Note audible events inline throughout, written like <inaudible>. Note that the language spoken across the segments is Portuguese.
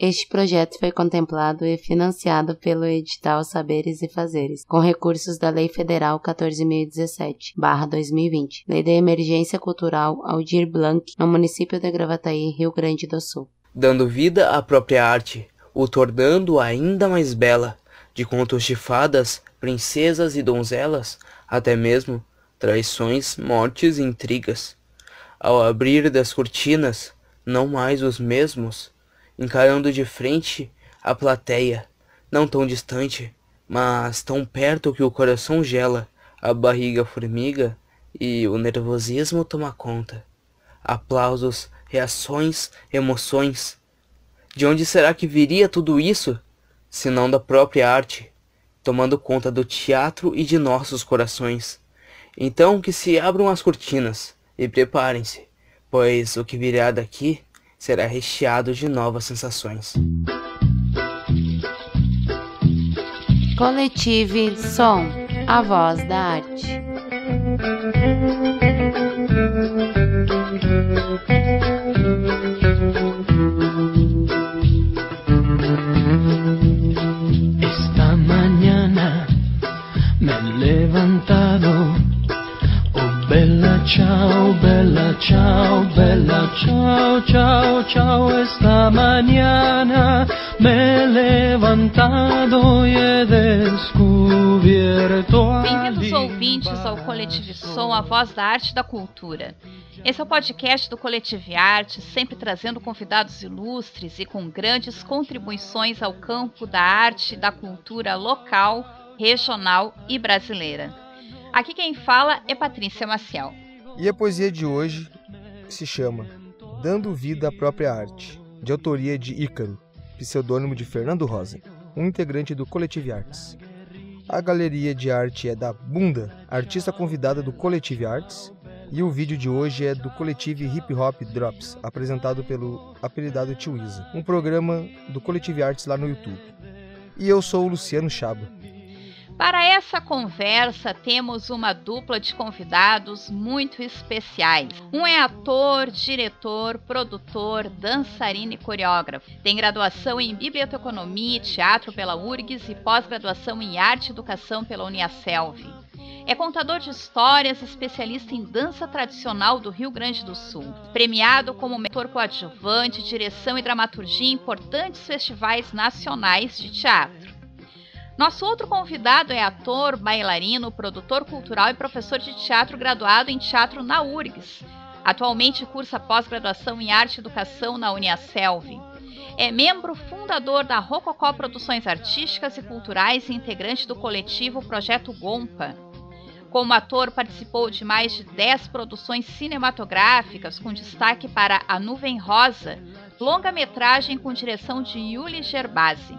Este projeto foi contemplado e financiado pelo edital Saberes e Fazeres, com recursos da Lei Federal 14.017-2020, Lei da Emergência Cultural Aldir Blanc, no município de Gravataí, Rio Grande do Sul. Dando vida à própria arte, o tornando ainda mais bela, de contos de fadas, princesas e donzelas, até mesmo traições, mortes e intrigas. Ao abrir das cortinas, não mais os mesmos, encarando de frente a plateia, não tão distante, mas tão perto que o coração gela, a barriga formiga e o nervosismo toma conta. Aplausos, reações, emoções. De onde será que viria tudo isso, se não da própria arte, tomando conta do teatro e de nossos corações? Então que se abram as cortinas e preparem-se, pois o que virá daqui será recheado de novas sensações. Coletive Som, a voz da arte. Ciao, bella ciao, bella ciao, ciao, ciao. Esta mañana me he levantado y he descubierto Bem-vindos ouvintes ao Coletivo Som, a voz da arte e da cultura. Esse é o podcast do Coletivo Arte, sempre trazendo convidados ilustres e com grandes contribuições ao campo da arte e da cultura local, regional e brasileira. Aqui quem fala é Patrícia Maciel. E a poesia de hoje se chama Dando Vida à Própria Arte, de autoria de Ícaro, pseudônimo de Fernando Rosa, um integrante do Coletivo Artes. A galeria de arte é da Bunda, artista convidada do Coletivo Artes, e o vídeo de hoje é do coletivo Hip Hop Drops, apresentado pelo apelidado Tio Isa, um programa do Coletivo Artes lá no YouTube. E eu sou o Luciano Chaba. Para essa conversa, temos uma dupla de convidados muito especiais. Um é ator, diretor, produtor, dançarino e coreógrafo. Tem graduação em Biblioteconomia e Teatro pela URGS e pós-graduação em Arte e Educação pela Uniaselv. É contador de histórias, especialista em dança tradicional do Rio Grande do Sul. Premiado como mentor coadjuvante, direção e dramaturgia em importantes festivais nacionais de teatro. Nosso outro convidado é ator, bailarino, produtor cultural e professor de teatro graduado em teatro na URGS. Atualmente cursa pós-graduação em arte e educação na Uniaselv. É membro fundador da Rococó Produções Artísticas e Culturais e integrante do coletivo Projeto Gompa. Como ator, participou de mais de 10 produções cinematográficas, com destaque para A Nuvem Rosa, longa-metragem com direção de Yuli Gerbasi.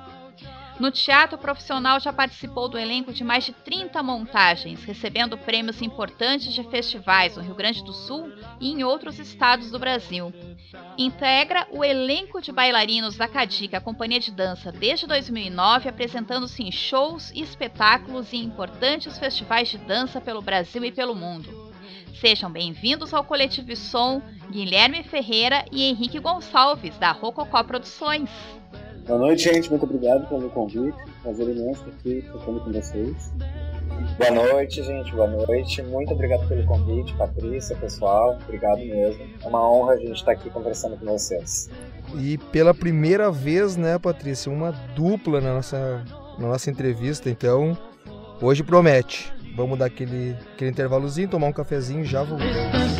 No teatro profissional já participou do elenco de mais de 30 montagens, recebendo prêmios importantes de festivais no Rio Grande do Sul e em outros estados do Brasil. Integra o elenco de bailarinos da Cadica, a companhia de dança, desde 2009, apresentando-se em shows e espetáculos em importantes festivais de dança pelo Brasil e pelo mundo. Sejam bem-vindos ao Coletivo Som, Guilherme Ferreira e Henrique Gonçalves, da Rococó Produções. Boa noite, gente. Muito obrigado pelo convite. Prazer imenso estar aqui tocando com vocês. Boa noite, gente. Boa noite. Muito obrigado pelo convite, Patrícia, pessoal. Obrigado mesmo. É uma honra a gente estar aqui conversando com vocês. E pela primeira vez, né, Patrícia, uma dupla na nossa, na nossa entrevista. Então, hoje promete. Vamos dar aquele, aquele intervalozinho, tomar um cafezinho e já voltamos.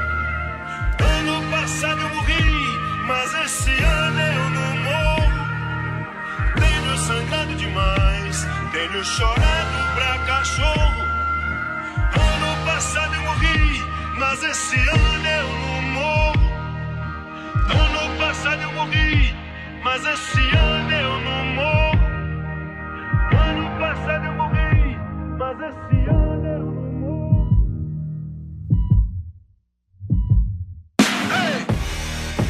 Prêmio chorado pra cachorro. Ano passado eu morri, mas esse ano eu não morro. Ano passado eu morri, mas esse ano eu não morro. Ano passado eu morri, mas esse ano.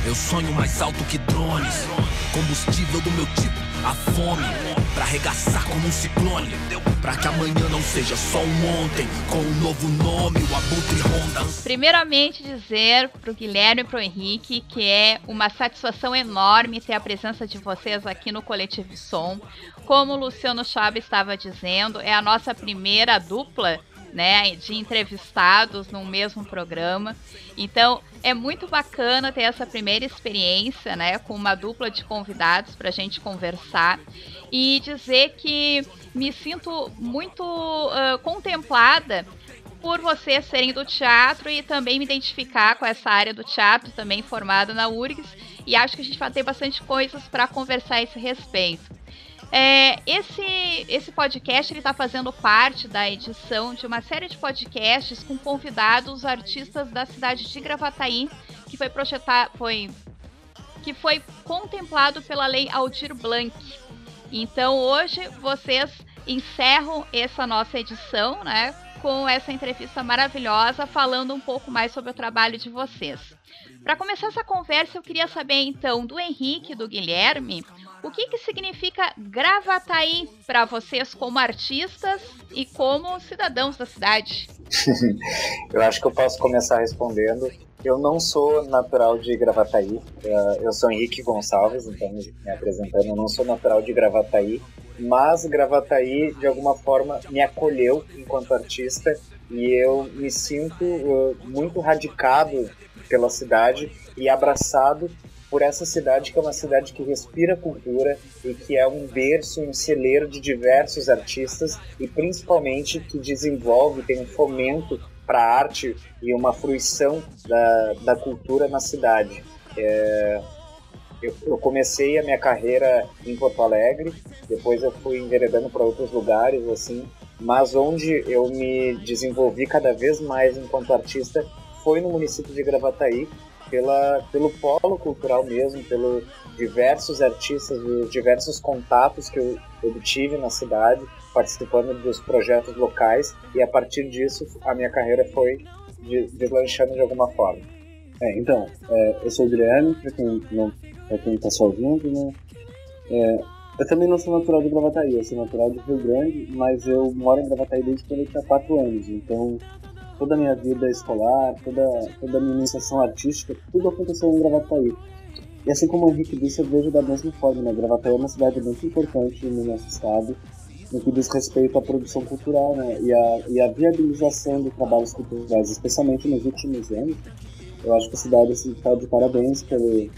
Eu sonho mais alto que drones. Combustível do meu tipo, a fome. Pra arregaçar como um ciclone. Pra que amanhã não seja só um ontem. Com um novo nome, o Abutre Honda. Primeiramente dizer pro Guilherme e pro Henrique que é uma satisfação enorme ter a presença de vocês aqui no Coletivo Som. Como o Luciano Chaves estava dizendo, é a nossa primeira dupla né, de entrevistados no mesmo programa. Então, é muito bacana ter essa primeira experiência, né, com uma dupla de convidados para a gente conversar e dizer que me sinto muito uh, contemplada por vocês serem do teatro e também me identificar com essa área do teatro, também formada na URGS, e acho que a gente vai ter bastante coisas para conversar a esse respeito. É, esse, esse podcast está fazendo parte da edição de uma série de podcasts com convidados artistas da cidade de Gravataí, que foi projetado, foi que foi contemplado pela lei Aldir Blanc. Então hoje vocês encerram essa nossa edição, né, com essa entrevista maravilhosa, falando um pouco mais sobre o trabalho de vocês. Para começar essa conversa, eu queria saber então do Henrique do Guilherme o que, que significa Gravataí para vocês como artistas e como cidadãos da cidade? <laughs> eu acho que eu posso começar respondendo. Eu não sou natural de Gravataí. Eh, eu sou Henrique Gonçalves, então me apresentando. Eu não sou natural de Gravataí, mas Gravataí de alguma forma me acolheu enquanto artista e eu me sinto uh, muito radicado pela cidade e abraçado por essa cidade que é uma cidade que respira cultura e que é um berço, um celeiro de diversos artistas e principalmente que desenvolve, tem um fomento para arte e uma fruição da, da cultura na cidade. É, eu, eu, comecei a minha carreira em Porto Alegre, depois eu fui enveredando para outros lugares, assim, mas onde eu me desenvolvi cada vez mais enquanto artista foi no município de Gravataí, pela, pelo polo cultural mesmo, pelos diversos artistas, os diversos contatos que eu obtive na cidade, participando dos projetos locais, e a partir disso a minha carreira foi deslanchando de alguma forma. É, então, é, eu sou o Guilherme, para quem não quem está só ouvindo, né? É, eu também não sou natural de Gravataí, eu sou natural de Rio Grande, mas eu moro em Gravataí desde quando eu tinha 4 anos, então toda a minha vida escolar, toda, toda a minha iniciação artística, tudo aconteceu em Gravataí. E assim como o Henrique disse, eu vejo da mesma forma, né? Gravataí é uma cidade muito importante no nosso estado, no que diz respeito à produção cultural, né? E a, e a viabilização de trabalhos culturais, especialmente nos últimos anos. Eu acho que a cidade está assim, de parabéns pelo,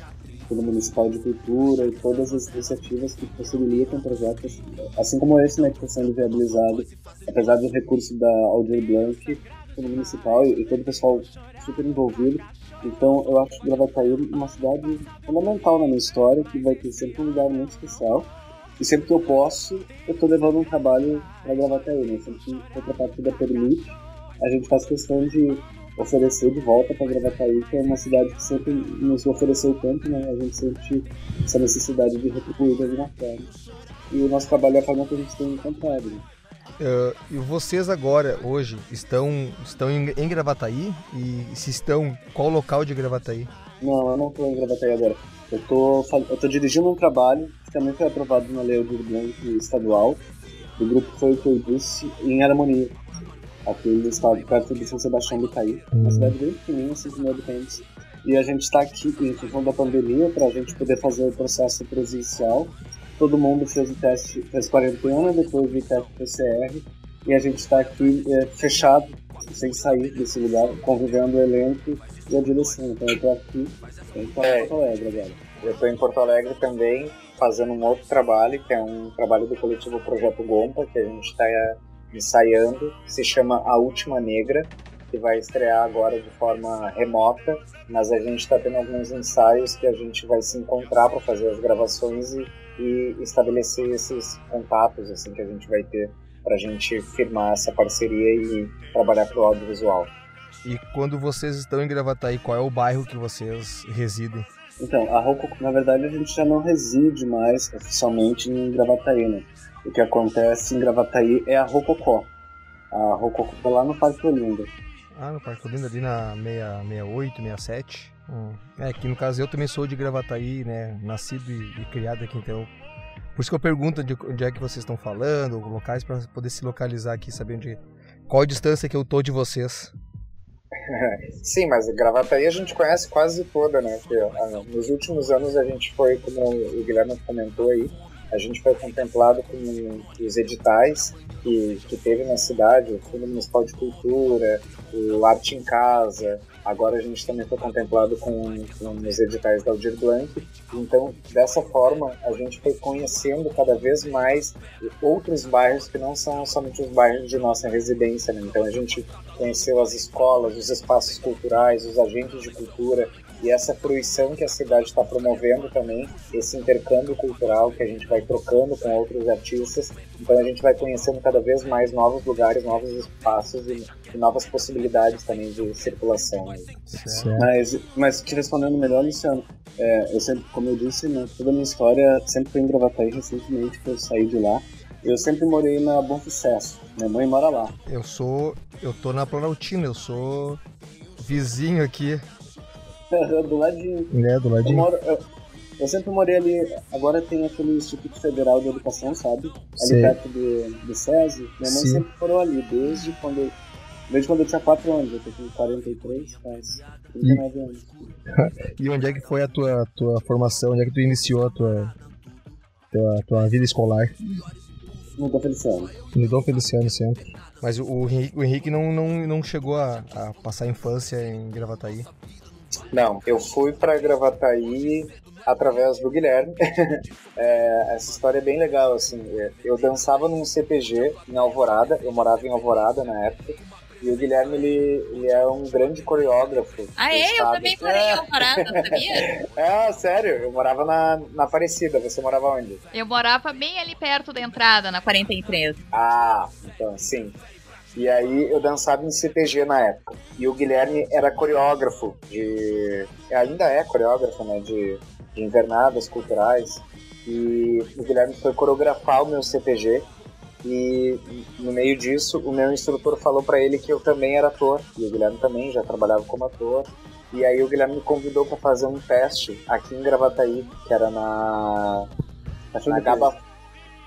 pelo Municipal de Cultura e todas as iniciativas que possibilitam projetos, assim como esse, né, que está sendo viabilizado, apesar do recurso da Aldir Blanc, pelo municipal e, e todo o pessoal super envolvido. Então eu acho que Gravataí é uma cidade fundamental na minha história, que vai ter sempre um lugar muito especial. E sempre que eu posso, eu estou levando um trabalho para Gravataí, né? Sempre que outra partida permite, a gente faz questão de oferecer de volta para Gravataí, que é uma cidade que sempre nos ofereceu tanto, né? A gente sente essa necessidade de retribuir de alguma forma. E o nosso trabalho é a forma que a gente tem encontrado. Né? Uh, e vocês agora, hoje, estão, estão em, em Gravataí? E se estão, qual local de Gravataí? Não, eu não estou em Gravataí agora. Eu tô, eu tô dirigindo um trabalho que também foi aprovado na Lei Blanc estadual. O grupo foi o que eu disse em Harmonia, aqui no estado, perto de São Sebastião do Caí. Uma cidade bem pequenininha, 5 mil habitantes. E a gente está aqui em função da pandemia para a gente poder fazer o processo presencial todo mundo fez o teste, fez quarentena, depois o teste PCR, e a gente está aqui é, fechado, sem sair desse lugar, convivendo o elenco e a direção. Então eu aqui, tô é, em Porto Alegre agora. Eu estou em Porto Alegre também, fazendo um outro trabalho, que é um trabalho do coletivo Projeto Gompa, que a gente está ensaiando, que se chama A Última Negra, que vai estrear agora de forma remota, mas a gente está tendo alguns ensaios que a gente vai se encontrar para fazer as gravações e e estabelecer esses contatos assim que a gente vai ter para a gente firmar essa parceria e trabalhar para o audiovisual. E quando vocês estão em Gravataí, qual é o bairro que vocês residem? Então, a Rococó, na verdade, a gente já não reside mais oficialmente em Gravataí, né? O que acontece em Gravataí é a Rococó. A Rococó é lá no Parque Olinda. Ah, no Parque Olinda, ali na 668, 67. Hum. É, que no caso eu também sou de Gravataí, né? Nascido e, e criado aqui, então. Por isso que eu pergunto de onde é que vocês estão falando, locais para poder se localizar aqui, saber onde. Qual a distância que eu tô de vocês. <laughs> Sim, mas Gravataí a gente conhece quase toda, né? Porque, ah, nos últimos anos a gente foi, como o Guilherme comentou aí, a gente foi contemplado com os editais que, que teve na cidade, o Fundo Municipal de Cultura, o Arte em Casa, agora a gente também foi contemplado com, com os editais da Aldir Blanc. Então, dessa forma, a gente foi conhecendo cada vez mais outros bairros que não são somente os bairros de nossa residência. Né? Então, a gente conheceu as escolas, os espaços culturais, os agentes de cultura, e essa fruição que a cidade está promovendo também, esse intercâmbio cultural que a gente vai trocando com outros artistas, então a gente vai conhecendo cada vez mais novos lugares, novos espaços e, e novas possibilidades também de circulação. Mas, mas te respondendo melhor, Luciano, é, eu sempre, como eu disse, né, toda a minha história sempre foi em Gravataí, recentemente que eu saí de lá. Eu sempre morei na Bom Sucesso. Minha mãe mora lá. Eu sou. Eu tô na Planaltina, eu sou vizinho aqui. <laughs> do ladinho. É, do ladinho. Eu, moro, eu, eu, sempre morei ali. Agora tem aquele Instituto Federal de Educação, sabe? Ali Sim. perto do, do SESI. Minha mãe Sim. sempre morou ali, desde quando eu, desde quando eu tinha 4 anos. Eu tô com 43, faz 39 e... anos. <laughs> e onde é que foi a tua, tua formação? Onde é que tu iniciou a tua, tua, tua vida escolar? No Dom Feliciano. No Dom Feliciano sempre. Mas o, o Henrique, o Henrique não, não, não chegou a, a passar a infância em Gravataí. Não, eu fui para Gravataí através do Guilherme. <laughs> é, essa história é bem legal, assim. Eu dançava num CPG em Alvorada, eu morava em Alvorada na época. E o Guilherme, ele, ele é um grande coreógrafo. Ah, é? Eu também morei em Alvorada, sabia? <laughs> é, sério. Eu morava na, na Aparecida. Você morava onde? Eu morava bem ali perto da entrada, na 43. Ah, então, sim. E aí eu dançava em CTG na época. E o Guilherme era coreógrafo de. Ainda é coreógrafo, né? De, de invernadas culturais. E o Guilherme foi coreografar o meu CTG. E no meio disso, o meu instrutor falou para ele que eu também era ator. E o Guilherme também já trabalhava como ator. E aí o Guilherme me convidou para fazer um teste aqui em Gravataí, que era na. Na Gaba.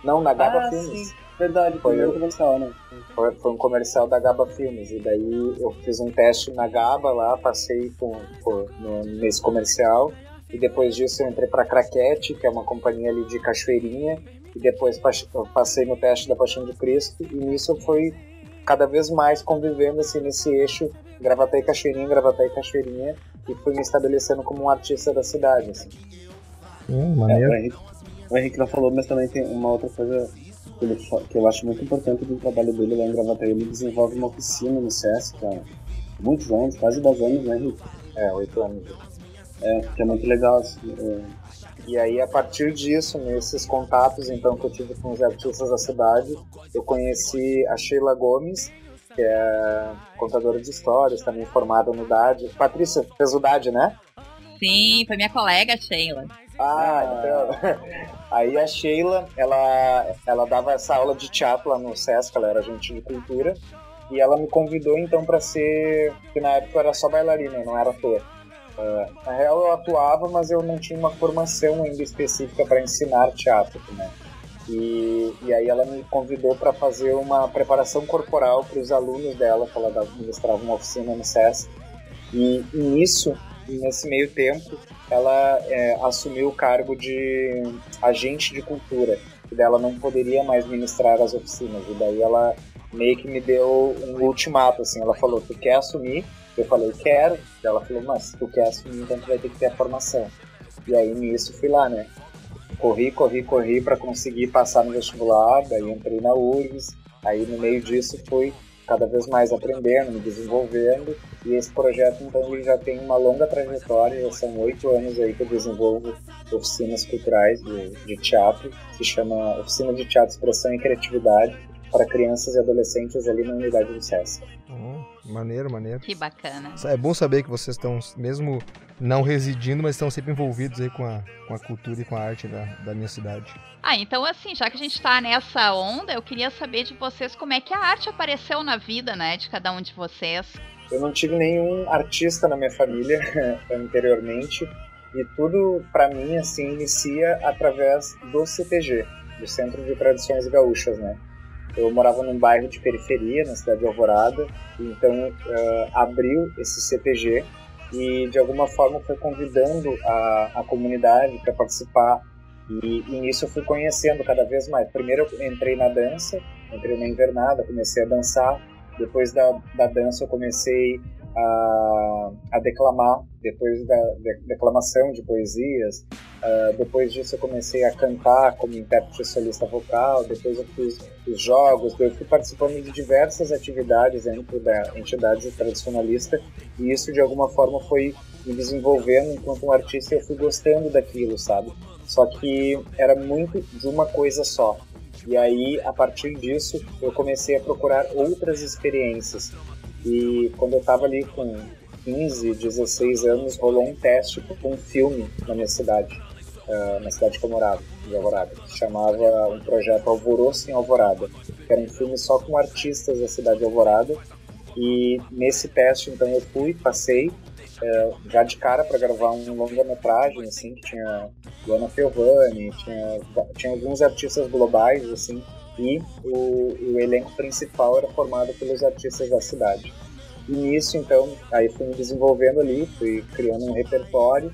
Não, na Gaba ah, Filmes. Sim. Verdade, foi um comercial, né? Foi, foi, um comercial da Gaba Filmes. E daí eu fiz um teste na Gaba lá, passei com, com, no, nesse comercial. E depois disso eu entrei para Craquete, que é uma companhia ali de Cachoeirinha. E depois passei no teste da Paixão de Cristo. E nisso eu fui cada vez mais convivendo assim, nesse eixo Gravataí Cachoeirinha, Gravataí Cachoeirinha. E fui me estabelecendo como um artista da cidade. Assim. Hum, maneiro. É, o, Henrique, o Henrique não falou, mas também tem uma outra coisa que, ele, que eu acho muito importante do trabalho dele lá em Gravataí. Ele desenvolve uma oficina no SESC há muitos anos, quase 10 anos, né, Henrique? É, 8 anos. É, que é muito legal. Assim, é... E aí, a partir disso, nesses contatos então que eu tive com os artistas da cidade, eu conheci a Sheila Gomes, que é contadora de histórias, também formada no DAD. Patrícia, fez o DAD, né? Sim, foi minha colega Sheila. Ah, então. <laughs> Aí a Sheila, ela, ela dava essa aula de teatro lá no SESC, ela era agente de cultura, e ela me convidou então para ser. que na época eu era só bailarina, não era ator. Uh, na real eu atuava, mas eu não tinha uma formação ainda específica para ensinar teatro, né? E, e aí ela me convidou para fazer uma preparação corporal para os alunos dela, que ela ministrava uma oficina no SESC. E, e nisso, nesse meio tempo, ela é, assumiu o cargo de agente de cultura, e dela não poderia mais ministrar as oficinas, e daí ela meio que me deu um ultimato, assim, ela falou, tu quer assumir? Eu falei, quero. Ela falou, mas se tu quer assumir, então tu vai ter que ter a formação. E aí nisso fui lá, né? Corri, corri, corri para conseguir passar no vestibular, daí entrei na URGS, aí no meio disso fui cada vez mais aprendendo, me desenvolvendo, e esse projeto então ele já tem uma longa trajetória, já são oito anos aí que eu desenvolvo oficinas culturais de, de teatro, se chama Oficina de Teatro, Expressão e Criatividade, para crianças e adolescentes ali na unidade do SESC. Oh, maneiro, maneiro. Que bacana. É bom saber que vocês estão, mesmo não residindo, mas estão sempre envolvidos aí com a, com a cultura e com a arte da, da minha cidade. Ah, então assim, já que a gente está nessa onda, eu queria saber de vocês como é que a arte apareceu na vida, né, de cada um de vocês. Eu não tive nenhum artista na minha família <laughs> anteriormente e tudo para mim assim inicia através do CTG, do Centro de Tradições Gaúchas, né? Eu morava num bairro de periferia, na cidade de Alvorada, então uh, abriu esse CTG e de alguma forma foi convidando a, a comunidade para participar e, e nisso eu fui conhecendo cada vez mais. Primeiro eu entrei na dança, entrei na invernada, comecei a dançar. Depois da, da dança eu comecei a, a declamar, depois da de, declamação de poesias. Uh, depois disso eu comecei a cantar como intérprete solista vocal. Depois eu fiz os jogos. Eu fui participando de diversas atividades dentro da entidade tradicionalista e isso de alguma forma foi me desenvolvendo enquanto um artista e eu fui gostando daquilo, sabe? Só que era muito de uma coisa só. E aí, a partir disso, eu comecei a procurar outras experiências. E quando eu estava ali com 15, 16 anos, rolou um teste com um filme na minha cidade, uh, na cidade que eu morava, de Alvorada, que chamava um projeto Alvoroço em Alvorada, que era um filme só com artistas da cidade de Alvorada. E nesse teste, então, eu fui, passei, é, já de cara para gravar um longa-metragem, assim, que tinha Luana Piovani, tinha, tinha alguns artistas globais, assim, e o, o elenco principal era formado pelos artistas da cidade. E nisso, então, aí fui me desenvolvendo ali, fui criando um repertório.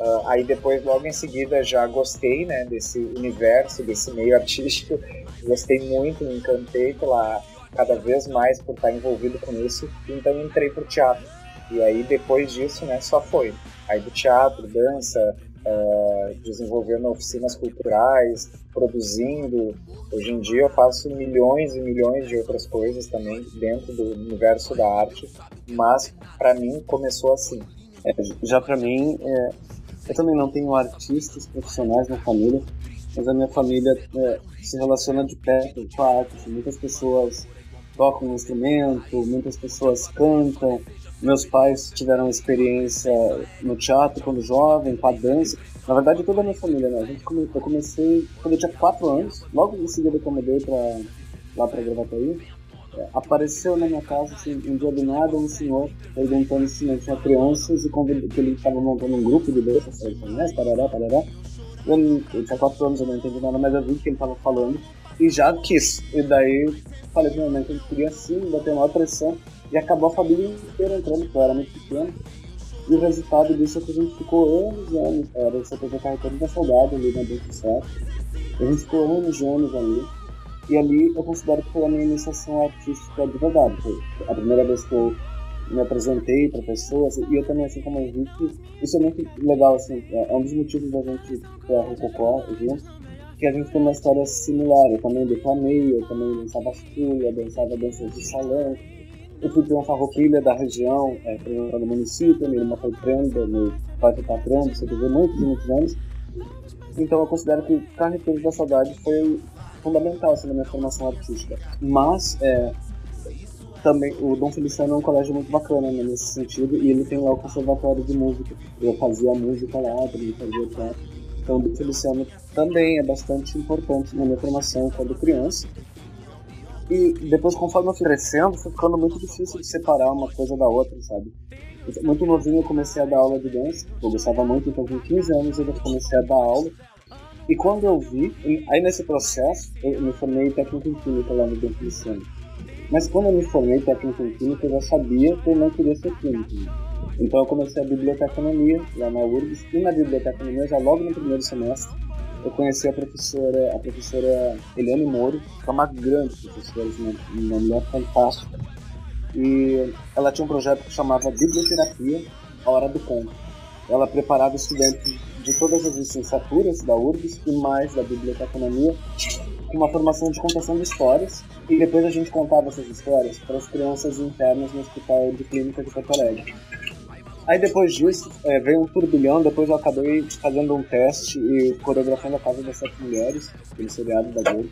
Uh, aí depois, logo em seguida, já gostei, né, desse universo, desse meio <laughs> artístico. Gostei muito, me encantei pela cada vez mais por estar envolvido com isso. Então entrei para o teatro. E aí depois disso, né, só foi. Aí do teatro, dança, uh, desenvolvendo oficinas culturais, produzindo. Hoje em dia eu faço milhões e milhões de outras coisas também dentro do universo da arte, mas para mim começou assim. É, já para mim, é, eu também não tenho artistas profissionais na família, mas a minha família é, se relaciona de perto com a arte. Muitas pessoas tocam um instrumento, muitas pessoas cantam, meus pais tiveram experiência no teatro quando jovem, com a dança. Na verdade, toda a minha família, né? A gente come... Eu comecei quando eu tinha 4 anos, logo em seguida que eu mudei pra... lá pra Gravataí. É, apareceu na minha casa, assim, um dia do nada, um senhor perguntando se não tinha crianças e convidou, que ele estava montando um grupo de dança, né? Parará, parará. Eu, eu tinha 4 anos, eu não entendi nada, mas eu vi que ele estava falando e já quis. E daí falei pra minha mãe que eu queria sim, bater uma pressão. E acabou a família inteira entrando, porque eu era muito pequeno. E o resultado disso é que a gente ficou anos e anos. Era o CTG Carretando da Saudade ali na Dentro Certo. A gente ficou anos e anos ali. E ali eu considero que foi a minha iniciação artística de verdade. Foi a primeira vez que eu me apresentei para pessoas. E eu também, assim como o Henrique, isso é muito legal, assim. É um dos motivos da gente ter a Rococó junto que a gente tem uma história similar. Eu também declamei, eu também dançava fúria, dançava danças de salão. Eu fui ter uma farroupilha da região, é, do município, minha irmã foi trânsito, meu pai foi patrão, você teve muitos e muitos anos. Então eu considero que Carreteiros da Saudade foi fundamental assim, na minha formação artística. Mas é, também o Dom Feliciano é um colégio muito bacana né, nesse sentido, e ele tem lá o conservatório de música. Eu fazia música lá, também fazia teatro. Então, o Feliciano também é bastante importante na minha formação quando criança. E depois, conforme eu fui crescendo, foi ficando muito difícil de separar uma coisa da outra, sabe? Muito novinho eu comecei a dar aula de dança, eu gostava muito, então com 15 anos eu comecei a dar aula. E quando eu vi, aí nesse processo, eu me formei em técnica em química lá no Dom Feliciano. Mas quando eu me formei em técnica em química, eu já sabia que eu não queria ser químico. Então eu comecei a biblioteconomia lá na URGS e na biblioteconomia já logo no primeiro semestre eu conheci a professora, a professora Eliane Moro, que é uma grande professora, uma mulher fantástica. E ela tinha um projeto que chamava Biblioterapia, a Hora do Conto. Ela preparava estudantes de todas as licenciaturas da URGS e mais da biblioteconomia com uma formação de contação de histórias e depois a gente contava essas histórias para as crianças internas no Hospital de Clínica de Porto Alegre. Aí depois disso, é, veio um turbilhão, depois eu acabei fazendo um teste e coreografando a Casa das Sete Mulheres, aquele seriado da Globo.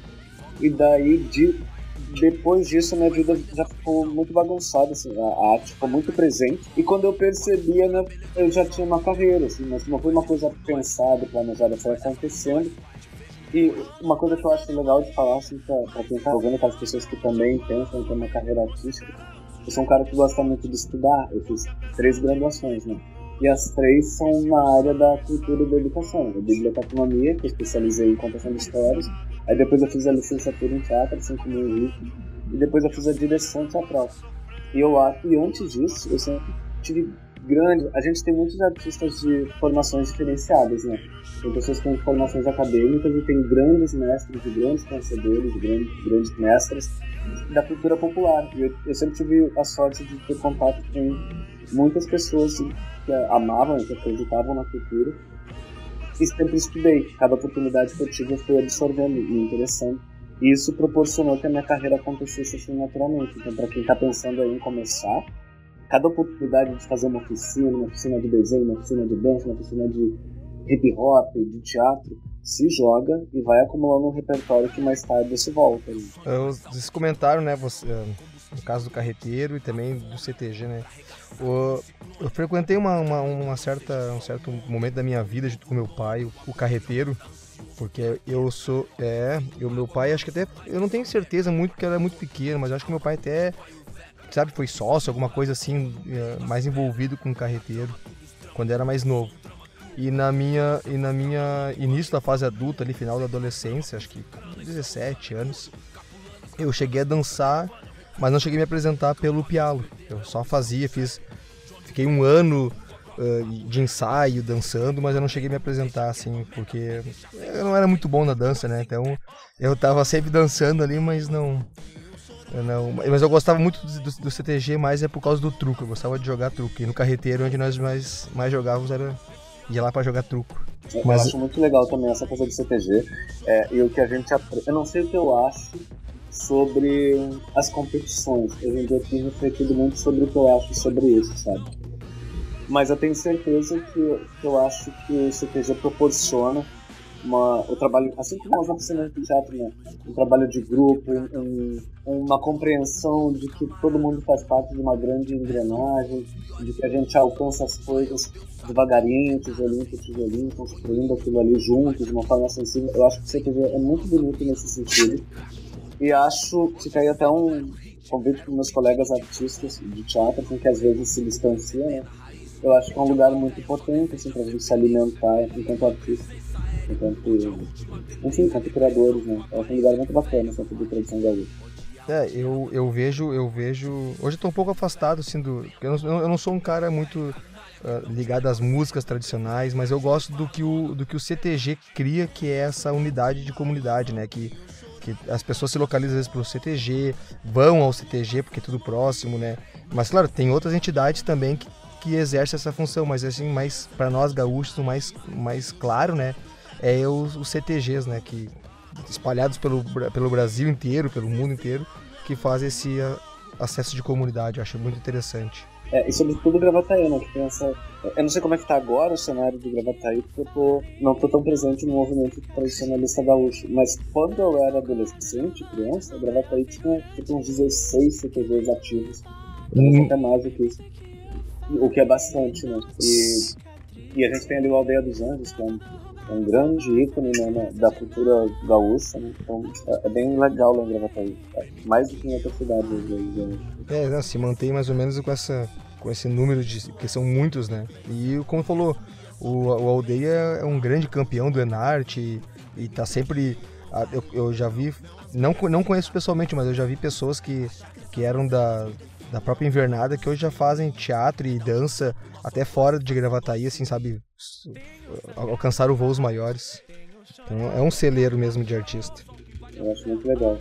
E daí, de, depois disso, minha vida já ficou muito bagunçada, assim, a arte ficou muito presente. E quando eu percebia, né, eu já tinha uma carreira, assim, mas não foi uma coisa pensada, planejada, foi acontecendo. E uma coisa que eu acho legal de falar, assim, pra, pra quem tá ouvindo, para as pessoas que também pensam em ter uma carreira artística, eu sou um cara que gosta muito de estudar, eu fiz três graduações, né? E as três são na área da cultura e da educação. A biblioteconomia, que eu especializei em contação de histórias, aí depois eu fiz a licenciatura em teatro, assim como o Henrique, e depois eu fiz a direção teatral. E eu acho, e antes disso, eu sempre tive grande. A gente tem muitos artistas de formações diferenciadas, né? Tem pessoas que têm formações acadêmicas e tem grandes mestres, grandes conhecedores, grandes, grandes mestres da cultura popular. Eu, eu sempre tive a sorte de ter contato com muitas pessoas que amavam que acreditavam na cultura. E sempre estudei. Cada oportunidade que eu tive eu fui absorvendo e interessando. E isso proporcionou que a minha carreira acontecesse assim naturalmente. Então, para quem está pensando em começar, cada oportunidade de fazer uma oficina, uma oficina de desenho, uma oficina de dança, uma oficina de hip hop, de teatro, se joga e vai acumulando um repertório que mais tarde você volta. Né? Vocês comentaram, né, você, eh, no caso do carreteiro e também do CTG, né? O, eu frequentei uma, uma, uma, certa, um certo momento da minha vida junto com meu pai, o, o carreteiro, porque eu sou, é, eu meu pai acho que até, eu não tenho certeza muito porque era muito pequeno, mas acho que meu pai até sabe, foi sócio, alguma coisa assim, eh, mais envolvido com carreteiro, quando era mais novo. E na minha e na minha início da fase adulta, ali final da adolescência, acho que 17 anos, eu cheguei a dançar, mas não cheguei a me apresentar pelo pialo. Eu só fazia, fiz fiquei um ano uh, de ensaio dançando, mas eu não cheguei a me apresentar assim, porque eu não era muito bom na dança, né? Então eu tava sempre dançando ali, mas não não, mas eu gostava muito do, do, CTG, mais é por causa do truco. Eu gostava de jogar truco. E no carreteiro, onde nós mais, mais jogávamos, era ia lá para jogar truco. Eu mas... acho muito legal também essa coisa do CTG. É, e o que a gente aprende. Eu não sei o que eu acho sobre as competições. Hoje em dia eu tenho refletido muito sobre o que eu acho sobre isso, sabe? Mas eu tenho certeza que, que eu acho que o CTG proporciona uma, o trabalho, assim como as oficinas de teatro, né? um trabalho de grupo, um, uma compreensão de que todo mundo faz parte de uma grande engrenagem, de que a gente alcança as coisas devagarinho, tijolinho por tijolinho, construindo aquilo ali juntos, de uma forma sensível. Eu acho que o CTV é muito bonito nesse sentido. E acho que caiu até um convite para meus colegas artistas de teatro, com que às vezes se distanciam, né? Eu acho que é um lugar muito potente, assim, para a gente se alimentar enquanto artista enquanto, enfim, enquanto criadores, né? Eu acho um lugar muito bacana essa de tradição gaúcha. É, eu, eu vejo, eu vejo. Hoje eu um pouco afastado, assim, do. Eu não, eu não sou um cara muito uh, ligado às músicas tradicionais, mas eu gosto do que, o, do que o CTG cria, que é essa unidade de comunidade, né? Que, que as pessoas se localizam às vezes pro CTG, vão ao CTG porque é tudo próximo, né? Mas claro, tem outras entidades também que, que exercem essa função, mas assim, mais para nós gaúchos, o mais, mais claro, né? É os, os CTGs, né, que espalhados pelo, pelo Brasil inteiro, pelo mundo inteiro, que fazem esse a, acesso de comunidade. Eu acho muito interessante. É, e sobretudo o Gravataí, né? Que tem essa... Eu não sei como é que tá agora o cenário do Gravataí, porque eu tô... não tô tão presente no movimento tradicionalista gaúcho. Mas quando eu era adolescente, criança, o Gravataí tinha tipo, uns 16 CTGs ativos. Hum. Até mais do que isso. O que é bastante, né? E, e a gente tem ali o Aldeia dos Anjos, que é um um grande ícone né, da cultura gaúcha, né? então é, é bem legal em Gravataí, é mais do que em outras cidades. Né? É, não, se mantém mais ou menos com, essa, com esse número de. porque são muitos, né? E como falou, o, o Aldeia é um grande campeão do Enarte e, e tá sempre. Eu, eu já vi, não, não conheço pessoalmente, mas eu já vi pessoas que, que eram da, da própria invernada que hoje já fazem teatro e dança até fora de Gravataí, assim, sabe? Alcançaram voos maiores. Então é um celeiro mesmo de artista. Eu acho muito legal.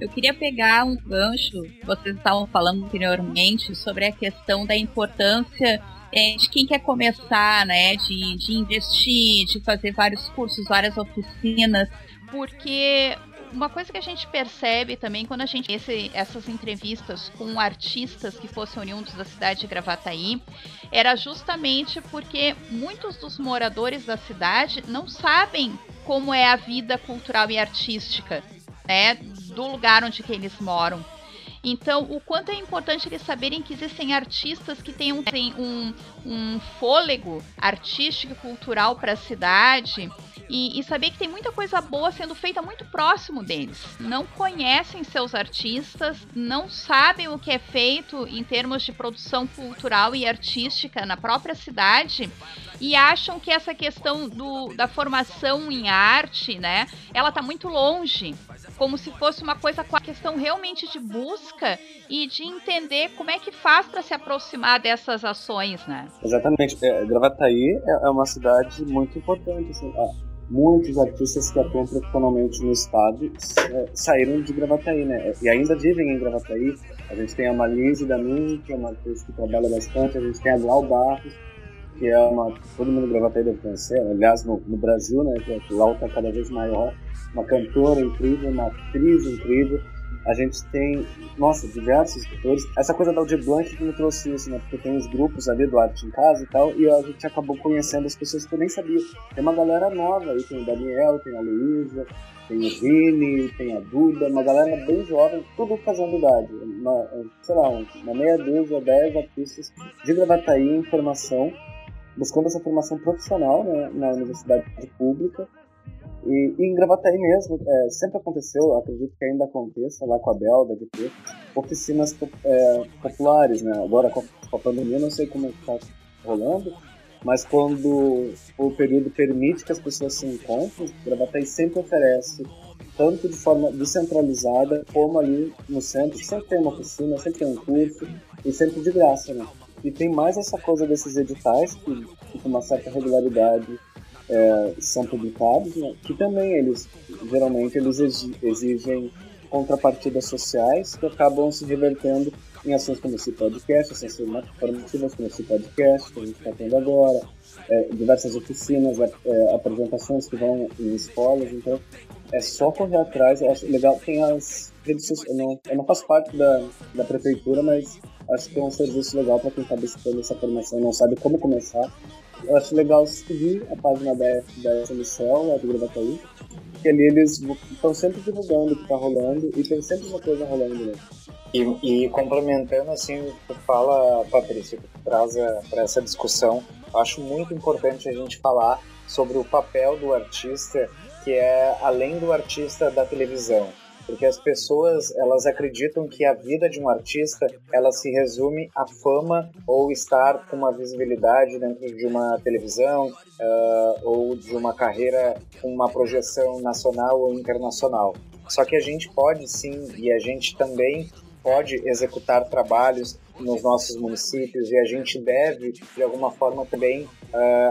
Eu queria pegar um gancho, vocês estavam falando anteriormente sobre a questão da importância é, de quem quer começar, né, de, de investir, de fazer vários cursos, várias oficinas, porque uma coisa que a gente percebe também quando a gente esse, essas entrevistas com artistas que fossem oriundos da cidade de Gravataí era justamente porque muitos dos moradores da cidade não sabem como é a vida cultural e artística, né, do lugar onde que eles moram. Então, o quanto é importante eles saberem que existem artistas que têm um, um, um fôlego artístico e cultural para a cidade e, e, saber que tem muita coisa boa sendo feita muito próximo deles. Não conhecem seus artistas, não sabem o que é feito em termos de produção cultural e artística na própria cidade e acham que essa questão do, da formação em arte, né, ela está muito longe como se fosse uma coisa com a questão realmente de busca e de entender como é que faz para se aproximar dessas ações, né? Exatamente. É, Gravataí é, é uma cidade muito importante. Assim, muitos artistas que atuam profissionalmente no estado é, saíram de Gravataí, né? E ainda vivem em Gravataí. A gente tem a Malise Damin, que é uma artista que trabalha bastante. A gente tem a Glau Barros, que é uma... Todo mundo em Gravataí deve conhecer. Aliás, no, no Brasil, né? Que lá está cada vez maior uma cantora incrível, uma atriz incrível. A gente tem, nossa, diversos escritores. Essa coisa da Audi Blanc que me trouxe isso, né? Porque tem os grupos ali do Arte em Casa e tal, e a gente acabou conhecendo as pessoas que eu nem sabia. Tem uma galera nova aí, tem o Daniel, tem a Luísa, tem o Vini, tem a Duda, uma galera bem jovem, tudo fazendo idade. Uma, sei lá, uma meia dúzia, dez artistas de Gravataí em formação, buscando essa formação profissional né, na universidade pública e, e em Gravataí mesmo, é, sempre aconteceu, acredito que ainda aconteça lá com a Bel, deve ter, oficinas é, populares, né? Agora com a pandemia, não sei como está rolando, mas quando o período permite que as pessoas se encontrem, Gravataí sempre oferece, tanto de forma descentralizada, como ali no centro, sempre tem uma oficina, sempre tem um curso, e sempre de graça, né? E tem mais essa coisa desses editais, que, que com uma certa regularidade é, são publicados, né, que também eles geralmente eles exigem contrapartidas sociais que acabam se revertendo em ações como esse podcast, ações formativas como esse podcast que a gente está tendo agora, é, diversas oficinas, é, apresentações que vão em escolas, então é só correr atrás, eu acho legal, tem as redes sociais, eu eu não faço parte da, da prefeitura, mas acho que é um serviço legal para quem está buscando essa formação, não sabe como começar, eu acho legal seguir a página da, da SMCL, lá do Gravataí, que ali eles estão sempre divulgando o que está rolando e tem sempre uma coisa rolando né? E, e complementando assim o que fala, Patrícia, que traz para essa discussão, acho muito importante a gente falar sobre o papel do artista, que é além do artista da televisão porque as pessoas elas acreditam que a vida de um artista ela se resume à fama ou estar com uma visibilidade dentro de uma televisão uh, ou de uma carreira com uma projeção nacional ou internacional. Só que a gente pode sim e a gente também pode executar trabalhos nos nossos municípios e a gente deve, de alguma forma, também uh,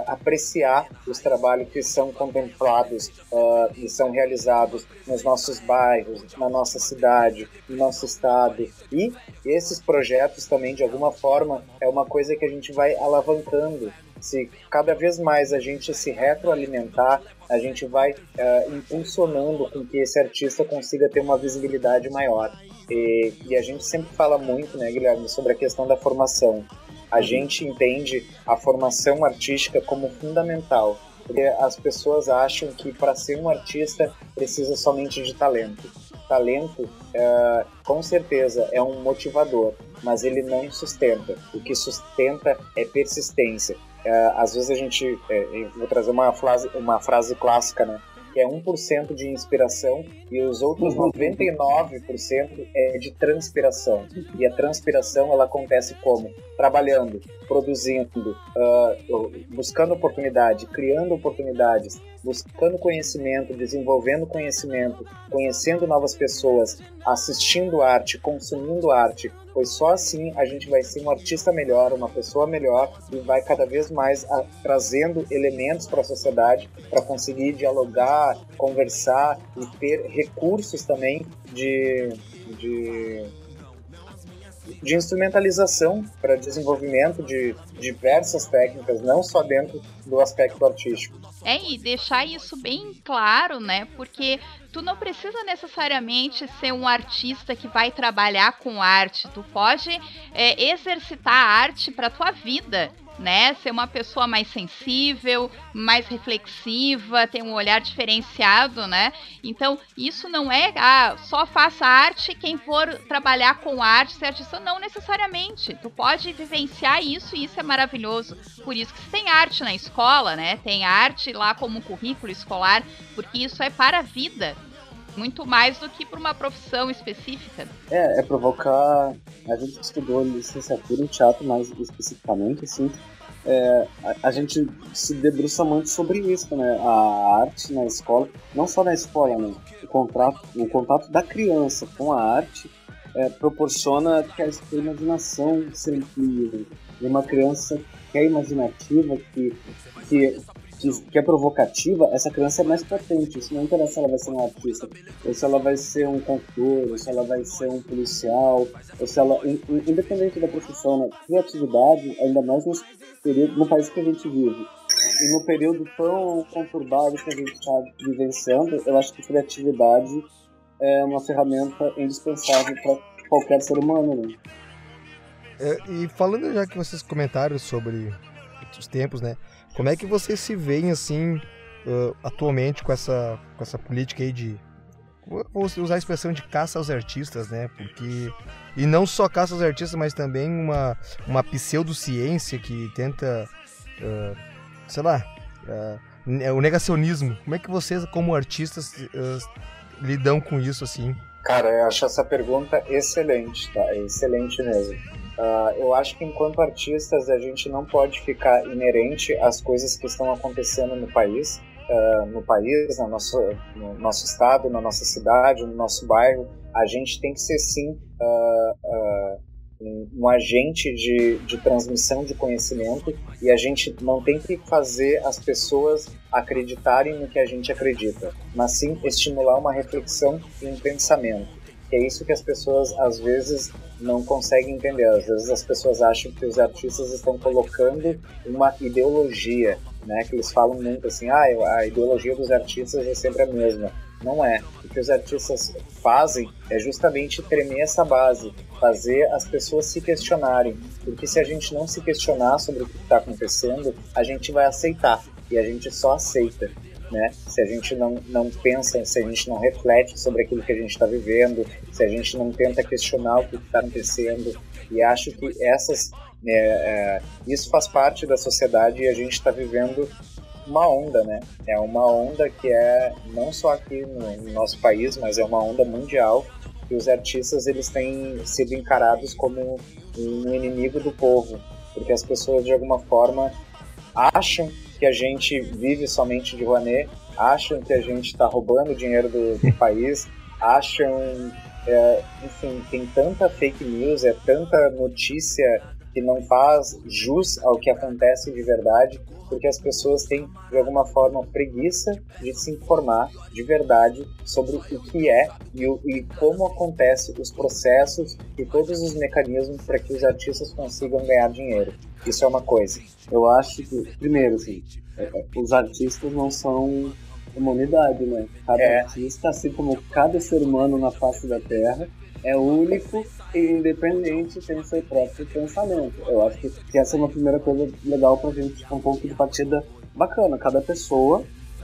apreciar os trabalhos que são contemplados uh, e são realizados nos nossos bairros, na nossa cidade, no nosso estado. E esses projetos também, de alguma forma, é uma coisa que a gente vai alavancando se cada vez mais a gente se retroalimentar, a gente vai uh, impulsionando com que esse artista consiga ter uma visibilidade maior. E, e, a gente sempre fala muito, né, Guilherme, sobre a questão da formação. A gente entende a formação artística como fundamental, porque as pessoas acham que para ser um artista precisa somente de talento. Talento, é, com certeza, é um motivador, mas ele não sustenta. O que sustenta é persistência. É, às vezes a gente, é, vou trazer uma frase, uma frase clássica, né? Que é 1% de inspiração e os outros 99% é de transpiração. E a transpiração ela acontece como? Trabalhando, produzindo, uh, buscando oportunidade, criando oportunidades, buscando conhecimento, desenvolvendo conhecimento, conhecendo novas pessoas, assistindo arte, consumindo arte, pois só assim a gente vai ser um artista melhor, uma pessoa melhor e vai cada vez mais a, trazendo elementos para a sociedade para conseguir dialogar, conversar e ter recursos também de, de de instrumentalização para desenvolvimento de diversas técnicas, não só dentro do aspecto artístico. É, e deixar isso bem claro, né? Porque tu não precisa necessariamente ser um artista que vai trabalhar com arte. Tu pode é, exercitar a arte para tua vida né? Ser uma pessoa mais sensível, mais reflexiva, ter um olhar diferenciado, né? Então, isso não é ah, só faça arte quem for trabalhar com arte, ser artista, não necessariamente. Tu pode vivenciar isso e isso é maravilhoso. Por isso que se tem arte na escola, né? Tem arte lá como currículo escolar, porque isso é para a vida muito mais do que para uma profissão específica. É, é provocar. A gente estudou licenciatura em teatro mais especificamente, assim. É, a, a, gente se debruça muito sobre isso, né? A arte na escola, não só na escola, né? O contato, o contato da criança com a arte é, proporciona que a sua imaginação se amplie. Né? Uma criança que é imaginativa, que, que que, é provocativa, essa criança é mais potente. Isso não interessa se ela vai ser um artista, ou se ela vai ser um cantor, ou se ela vai ser um policial, ou se ela. Independente da profissão, né? criatividade, ainda mais nesse período, no país que a gente vive. E no período tão conturbado que a gente está vivenciando, eu acho que criatividade é uma ferramenta indispensável para qualquer ser humano. Né? É, e falando já que vocês comentaram sobre os tempos, né? Como é que vocês se veem assim uh, atualmente com essa, com essa política aí de vou usar a expressão de caça aos artistas, né? Porque e não só caça aos artistas, mas também uma uma pseudociência que tenta, uh, sei lá, uh, o negacionismo. Como é que vocês, como artistas, lidam com isso assim? Cara, eu acho essa pergunta excelente, tá? É excelente mesmo. Uh, eu acho que enquanto artistas a gente não pode ficar inerente às coisas que estão acontecendo no país, uh, no país, no nosso, no nosso estado, na nossa cidade, no nosso bairro. A gente tem que ser sim uh, um, um, agente de, de transmissão de conhecimento e a gente não tem que fazer as pessoas acreditarem no que a gente acredita, mas sim estimular uma reflexão e um pensamento. É isso que as pessoas às vezes não conseguem entender. Às vezes as pessoas acham que os artistas estão colocando uma ideologia, né? Que eles falam muito assim, ah, a ideologia dos artistas é sempre a mesma. Não é. O que os artistas fazem é justamente tremer essa base, fazer as pessoas se questionarem. Porque se a gente não se questionar sobre o que está acontecendo, a gente vai aceitar. E a gente só aceita né? Se a gente não, não pensa, se a gente não reflete sobre aquilo que a gente está vivendo, se a gente não tenta questionar o que está acontecendo. E acho que essas, é, é, isso faz parte da sociedade e a gente está vivendo uma onda, né? É uma onda que é não só aqui no, no nosso país, mas é uma onda mundial que os artistas eles têm sido encarados como um inimigo do povo, porque as pessoas de alguma forma acham que a gente vive somente de Rouanet, acham que a gente está roubando dinheiro do, do <laughs> país, acham. É, enfim, tem tanta fake news, é tanta notícia que não faz jus ao que acontece de verdade, porque as pessoas têm, de alguma forma, preguiça de se informar de verdade sobre o que é e, o, e como acontece os processos e todos os mecanismos para que os artistas consigam ganhar dinheiro. Isso é uma coisa. Eu acho que, primeiro, assim, é, os artistas não são uma unidade, né? Cada é. artista, assim como cada ser humano na face da Terra, é único independente, tem seu próprio pensamento. Eu acho que, que essa é uma primeira coisa legal pra gente, um pouco de partida bacana. Cada pessoa,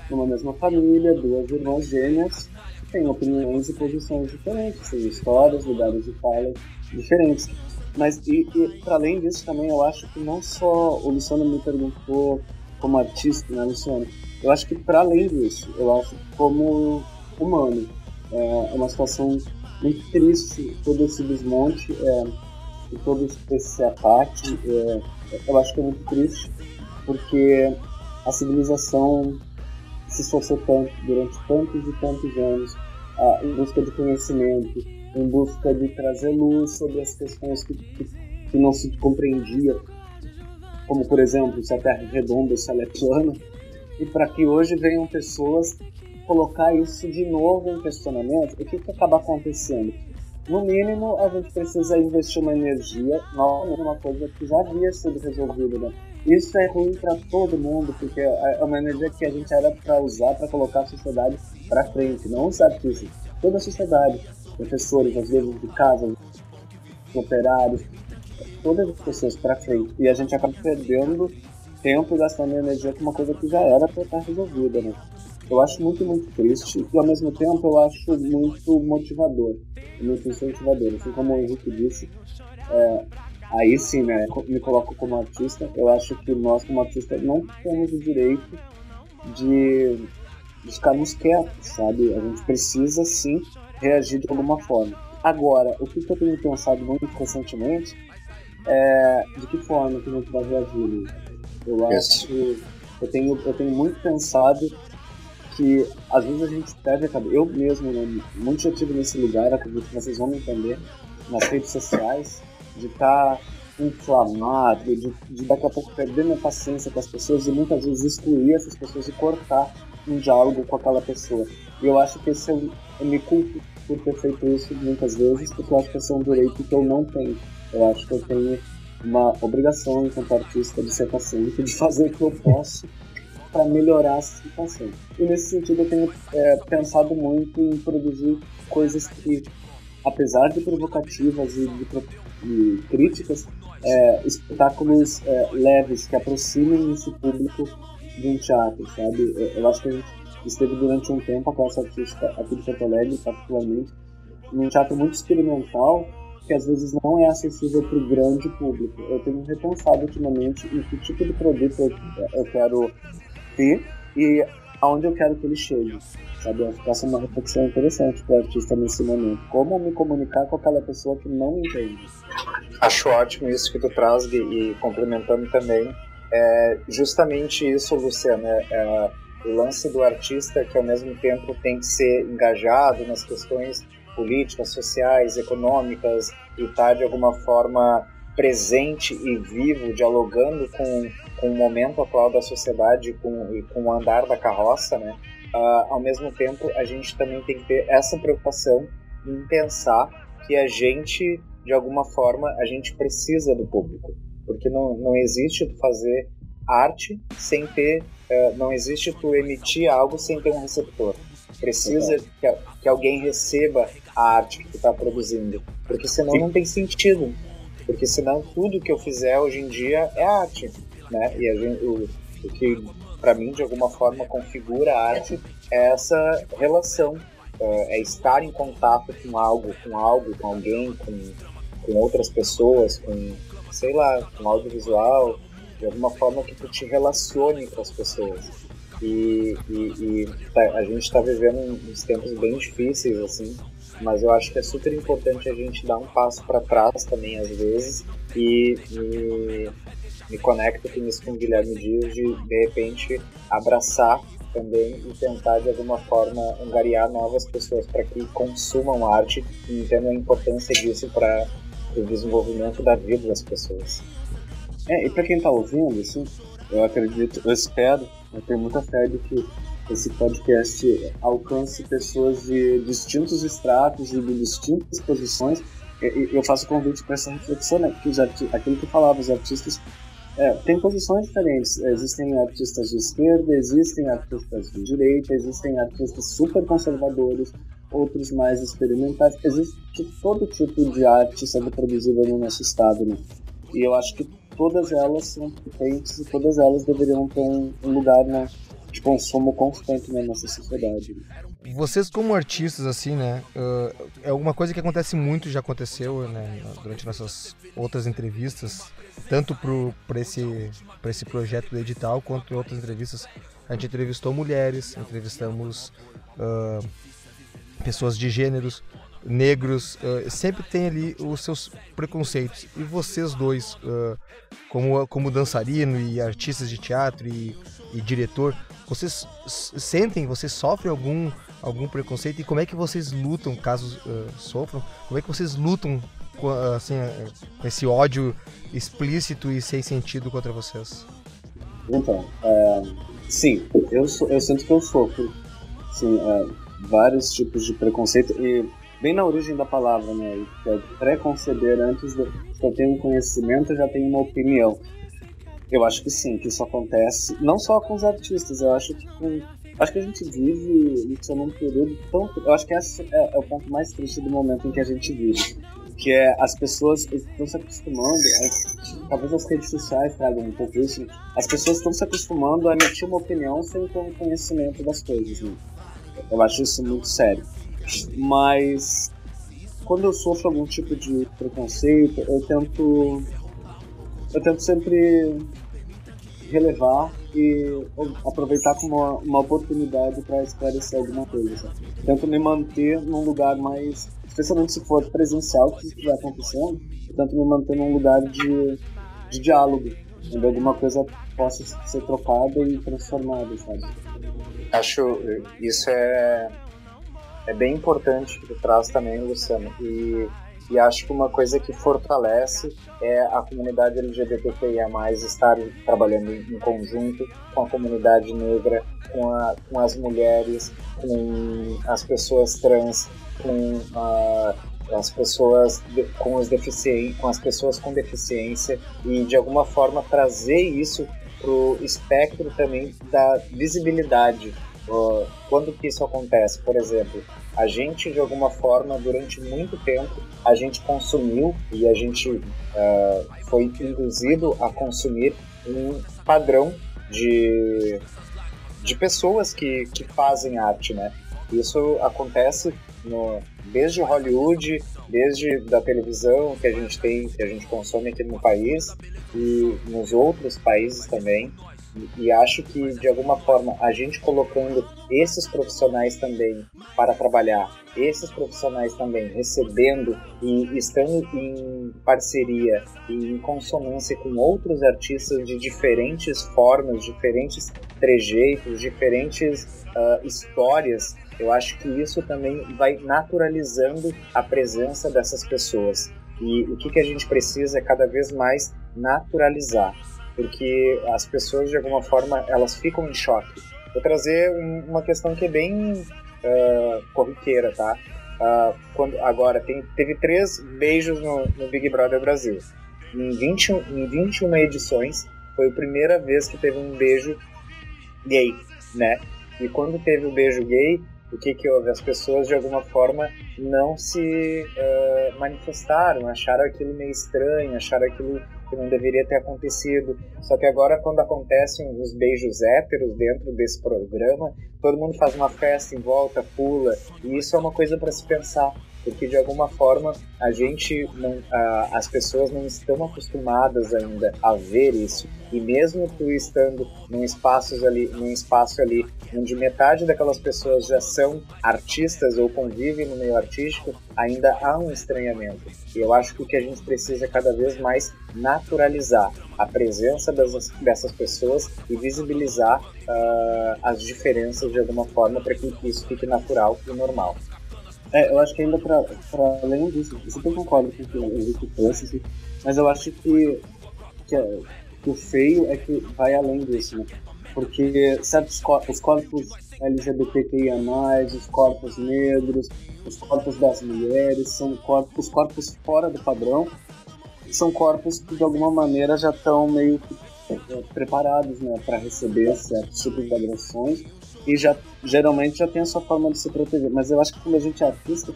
numa mesma família, duas irmãs gêmeas, tem opiniões e posições diferentes, tem histórias, lugares de fala diferentes. Mas, e, e para além disso, também eu acho que não só o Luciano me perguntou como artista, né, Luciano? Eu acho que para além disso, eu acho que como humano, é uma situação muito triste todo esse desmonte é, e todo esse ataque. É, eu acho que é muito triste porque a civilização se esforçou tanto durante tantos e tantos anos em busca de conhecimento, em busca de trazer luz sobre as questões que, que, que não se compreendia, como por exemplo se a Terra é redonda ou se ela é plana, e para que hoje venham pessoas colocar isso de novo em questionamento, o que, que acaba acontecendo? no mínimo, a gente precisa investir uma energia novamente numa coisa que já havia sido resolvida, né? Isso é ruim para todo mundo, porque é, é uma energia que a gente era para usar para colocar a sociedade para frente, não os artistas, toda a sociedade, professores, às vezes de casa, operários, todas as pessoas para frente. E a gente acaba perdendo tempo gastando energia com uma coisa que já era para estar resolvida, né? Eu acho muito, muito triste e ao mesmo tempo eu acho muito motivador, muito incentivador. Assim como o Henrique disse, é, aí sim, né, me coloco como artista, eu acho que nós como artista não temos o direito de, de ficarmos quietos, sabe? A gente precisa sim reagir de alguma forma. Agora, o que eu tenho pensado muito recentemente é de que forma que a gente vai reagir. Eu acho, eu tenho, eu tenho muito pensado que às vezes a gente perde a cabeça. Eu mesmo, né, muito já tive nesse lugar, acredito que vocês vão me entender, nas redes sociais, de estar tá inflamado, de, de, daqui a pouco perder minha paciência com as pessoas e muitas vezes excluir essas pessoas e cortar um diálogo com aquela pessoa. E eu acho que esse eu, eu me culpo por ter feito isso muitas vezes, porque eu acho que esse é um direito que eu não tenho. Eu acho que eu tenho uma obrigação enquanto artista de ser paciente, de fazer o que eu posso para melhorar a situação. E nesse sentido eu tenho é, pensado muito em produzir coisas que, apesar de provocativas e de, de críticas, é, espetáculos é, leves que aproximem esse público de um teatro, sabe? Eu acho que a gente esteve durante um tempo, a classe artística aqui de Porto Alegre, particularmente, num teatro muito experimental, que às vezes não é acessível para o grande público. Eu tenho repensado ultimamente em que tipo de produto eu, eu quero ter e aonde eu quero que ele chegue. Sabe? Essa é uma reflexão interessante para o artista nesse momento. Como me comunicar com aquela pessoa que não entende. Acho ótimo isso que tu traz e complementando também. É justamente isso, Luciano. É, é o lance do artista que ao mesmo tempo tem que ser engajado nas questões políticas, sociais, econômicas e tá, de alguma forma presente e vivo, dialogando com, com o momento atual da sociedade com, e com o andar da carroça, né? Uh, ao mesmo tempo, a gente também tem que ter essa preocupação em pensar que a gente, de alguma forma, a gente precisa do público. Porque não, não existe tu fazer arte sem ter, uh, não existe tu emitir algo sem ter um receptor. Precisa que, que alguém receba a arte que tu está produzindo, porque senão não tem sentido porque senão tudo que eu fizer hoje em dia é arte, né? E gente, o, o que para mim de alguma forma configura a arte é essa relação, é, é estar em contato com algo, com algo, com alguém, com, com outras pessoas, com sei lá, com audiovisual, de alguma forma que tu te relacione com as pessoas. E, e, e tá, a gente está vivendo uns tempos bem difíceis assim mas eu acho que é super importante a gente dar um passo para trás também às vezes e me, conecto com isso com o Guilherme Dias de de repente abraçar também e tentar de alguma forma angariar novas pessoas para que consumam arte e entendam a importância disso para o desenvolvimento da vida das pessoas. É, e para quem está ouvindo, assim, eu acredito, eu espero, eu tenho muita fé de que esse podcast alcance pessoas de distintos estratos e de distintas posições. Eu faço convite para essa reflexão, né? Porque aquilo que eu falava, os artistas é, têm posições diferentes. Existem artistas de esquerda, existem artistas de direita, existem artistas super conservadores, outros mais experimentais. Existe todo tipo de arte sendo produzida no nosso estado, né? E eu acho que todas elas são potentes e todas elas deveriam ter um lugar na, de consumo constante na nossa sociedade. Vocês como artistas, assim, né, uh, é alguma coisa que acontece muito, já aconteceu, né, durante nossas outras entrevistas, tanto para esse, esse projeto do edital, quanto em outras entrevistas. A gente entrevistou mulheres, entrevistamos uh, pessoas de gêneros, negros, uh, sempre tem ali os seus preconceitos. E vocês dois, uh, como, como dançarino e artistas de teatro e, e diretor, vocês sentem, vocês sofrem algum, algum preconceito e como é que vocês lutam, caso uh, sofram, como é que vocês lutam com, assim, com esse ódio explícito e sem sentido contra vocês? Então, é, sim, eu, eu sinto que eu sofro sim, é, vários tipos de preconceito e bem na origem da palavra, né? Que é preconceber antes de eu tenho um conhecimento, eu já tenho uma opinião. Eu acho que sim, que isso acontece, não só com os artistas, eu acho que com, acho que a gente vive isso num período tão, eu acho que esse é, é o ponto mais triste do momento em que a gente vive, que é as pessoas estão se acostumando, a, talvez as redes sociais tragam um pouco isso, as pessoas estão se acostumando a emitir uma opinião sem ter um conhecimento das coisas, né? Eu acho isso muito sério. Mas quando eu sofro algum tipo de preconceito, eu tento eu tento sempre relevar e aproveitar como uma, uma oportunidade para esclarecer alguma coisa. Sabe? Tento me manter num lugar mais, especialmente se for presencial, que estiver acontecendo, eu tento me manter num lugar de, de diálogo, onde alguma coisa possa ser trocada e transformada, sabe? Acho isso é é bem importante que tu traz também, Luciano. E e acho que uma coisa que fortalece é a comunidade LGBTQIA+, estar trabalhando em conjunto com a comunidade negra, com, a, com as mulheres, com as pessoas trans, com a, as pessoas com os com as pessoas com deficiência e de alguma forma trazer isso para o espectro também da visibilidade. Quando que isso acontece? Por exemplo, a gente de alguma forma durante muito tempo a gente consumiu e a gente uh, foi induzido a consumir um padrão de, de pessoas que, que fazem arte, né? Isso acontece no, desde Hollywood, desde da televisão que a gente tem, que a gente consome aqui no país e nos outros países também. E acho que, de alguma forma, a gente colocando esses profissionais também para trabalhar, esses profissionais também recebendo e estando em parceria e em consonância com outros artistas de diferentes formas, diferentes trejeitos, diferentes uh, histórias, eu acho que isso também vai naturalizando a presença dessas pessoas. E o que, que a gente precisa é cada vez mais naturalizar porque as pessoas de alguma forma elas ficam em choque. Vou trazer um, uma questão que é bem uh, corriqueira, tá? Uh, quando, agora, tem, teve três beijos no, no, Big Brother Brasil. Em, 20, em 21 edições, foi a primeira vez que teve um beijo gay, né? E quando teve o beijo gay, o que que houve? As pessoas, de alguma forma, não se uh, manifestaram, acharam aquilo meio estranho, acharam aquilo que não deveria ter acontecido. Só que agora, quando acontecem os beijos héteros dentro desse programa, todo mundo faz uma festa em volta, pula, e isso é uma coisa para se pensar porque de alguma forma a gente não, as pessoas não estão acostumadas ainda a ver isso e mesmo tu estando num espaço ali, num espaço ali onde metade daquelas pessoas já são artistas ou convivem no meio artístico, ainda há um estranhamento. E eu acho que o que a gente precisa é cada vez mais naturalizar a presença dessas, dessas pessoas e visibilizar uh, as diferenças de alguma forma para que isso fique natural e normal. É, eu acho que ainda para além disso, eu super concordo com o que o trouxe, assim, mas eu acho que, que, que, o feio é que vai além disso, né? Porque certos corpos, os corpos LGBTQIA, os corpos negros, os corpos das mulheres, são corpos, os corpos fora do padrão, são corpos que de alguma maneira já estão meio que é, preparados né, para receber certos tipos de agressões e já geralmente já tem a sua forma de se proteger. Mas eu acho que quando a gente é artista,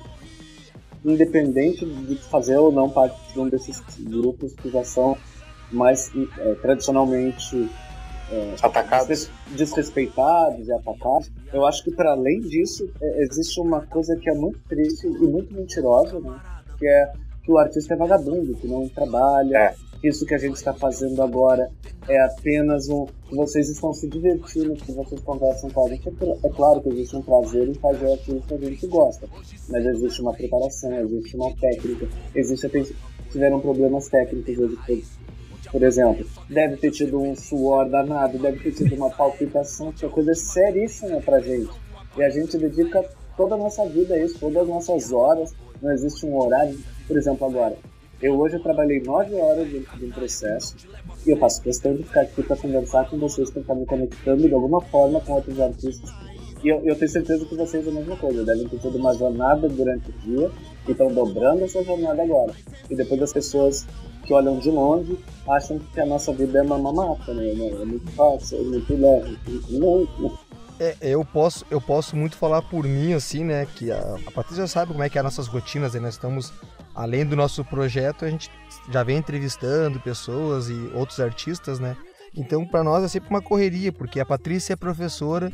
independente de fazer ou não parte de um desses grupos que já são mais é, tradicionalmente é, atacados, desrespeitados e atacados, eu acho que para além disso é, existe uma coisa que é muito triste e muito mentirosa, né? que é que o artista é vagabundo, que não trabalha, é isso que a gente está fazendo agora é apenas um. vocês estão se divertindo, que vocês conversam com a gente. É claro que existe um prazer em fazer aquilo que a gente gosta, mas existe uma preparação, existe uma técnica, existe. Tiveram problemas técnicos hoje, por exemplo, deve ter tido um suor danado, deve ter tido uma palpitação, que é coisa seríssima pra gente. E a gente dedica toda a nossa vida a isso, todas as nossas horas, não existe um horário. Por exemplo, agora, eu hoje eu trabalhei nove horas dentro de um processo e eu faço questão de ficar aqui para conversar com vocês, para estar me conectando de alguma forma com outros artistas. E eu, eu tenho certeza que vocês é a mesma coisa. Devem ter tido uma jornada durante o dia e estão dobrando essa jornada agora. E depois as pessoas que olham de longe acham que a nossa vida é uma mamata, né? É muito fácil, é muito leve. Não, não. É, eu posso, eu posso muito falar por mim, assim, né? Que a, a Patrícia sabe como é que é as nossas rotinas, né? Nós estamos, além do nosso projeto, a gente já vem entrevistando pessoas e outros artistas, né? Então, para nós é sempre uma correria, porque a Patrícia é professora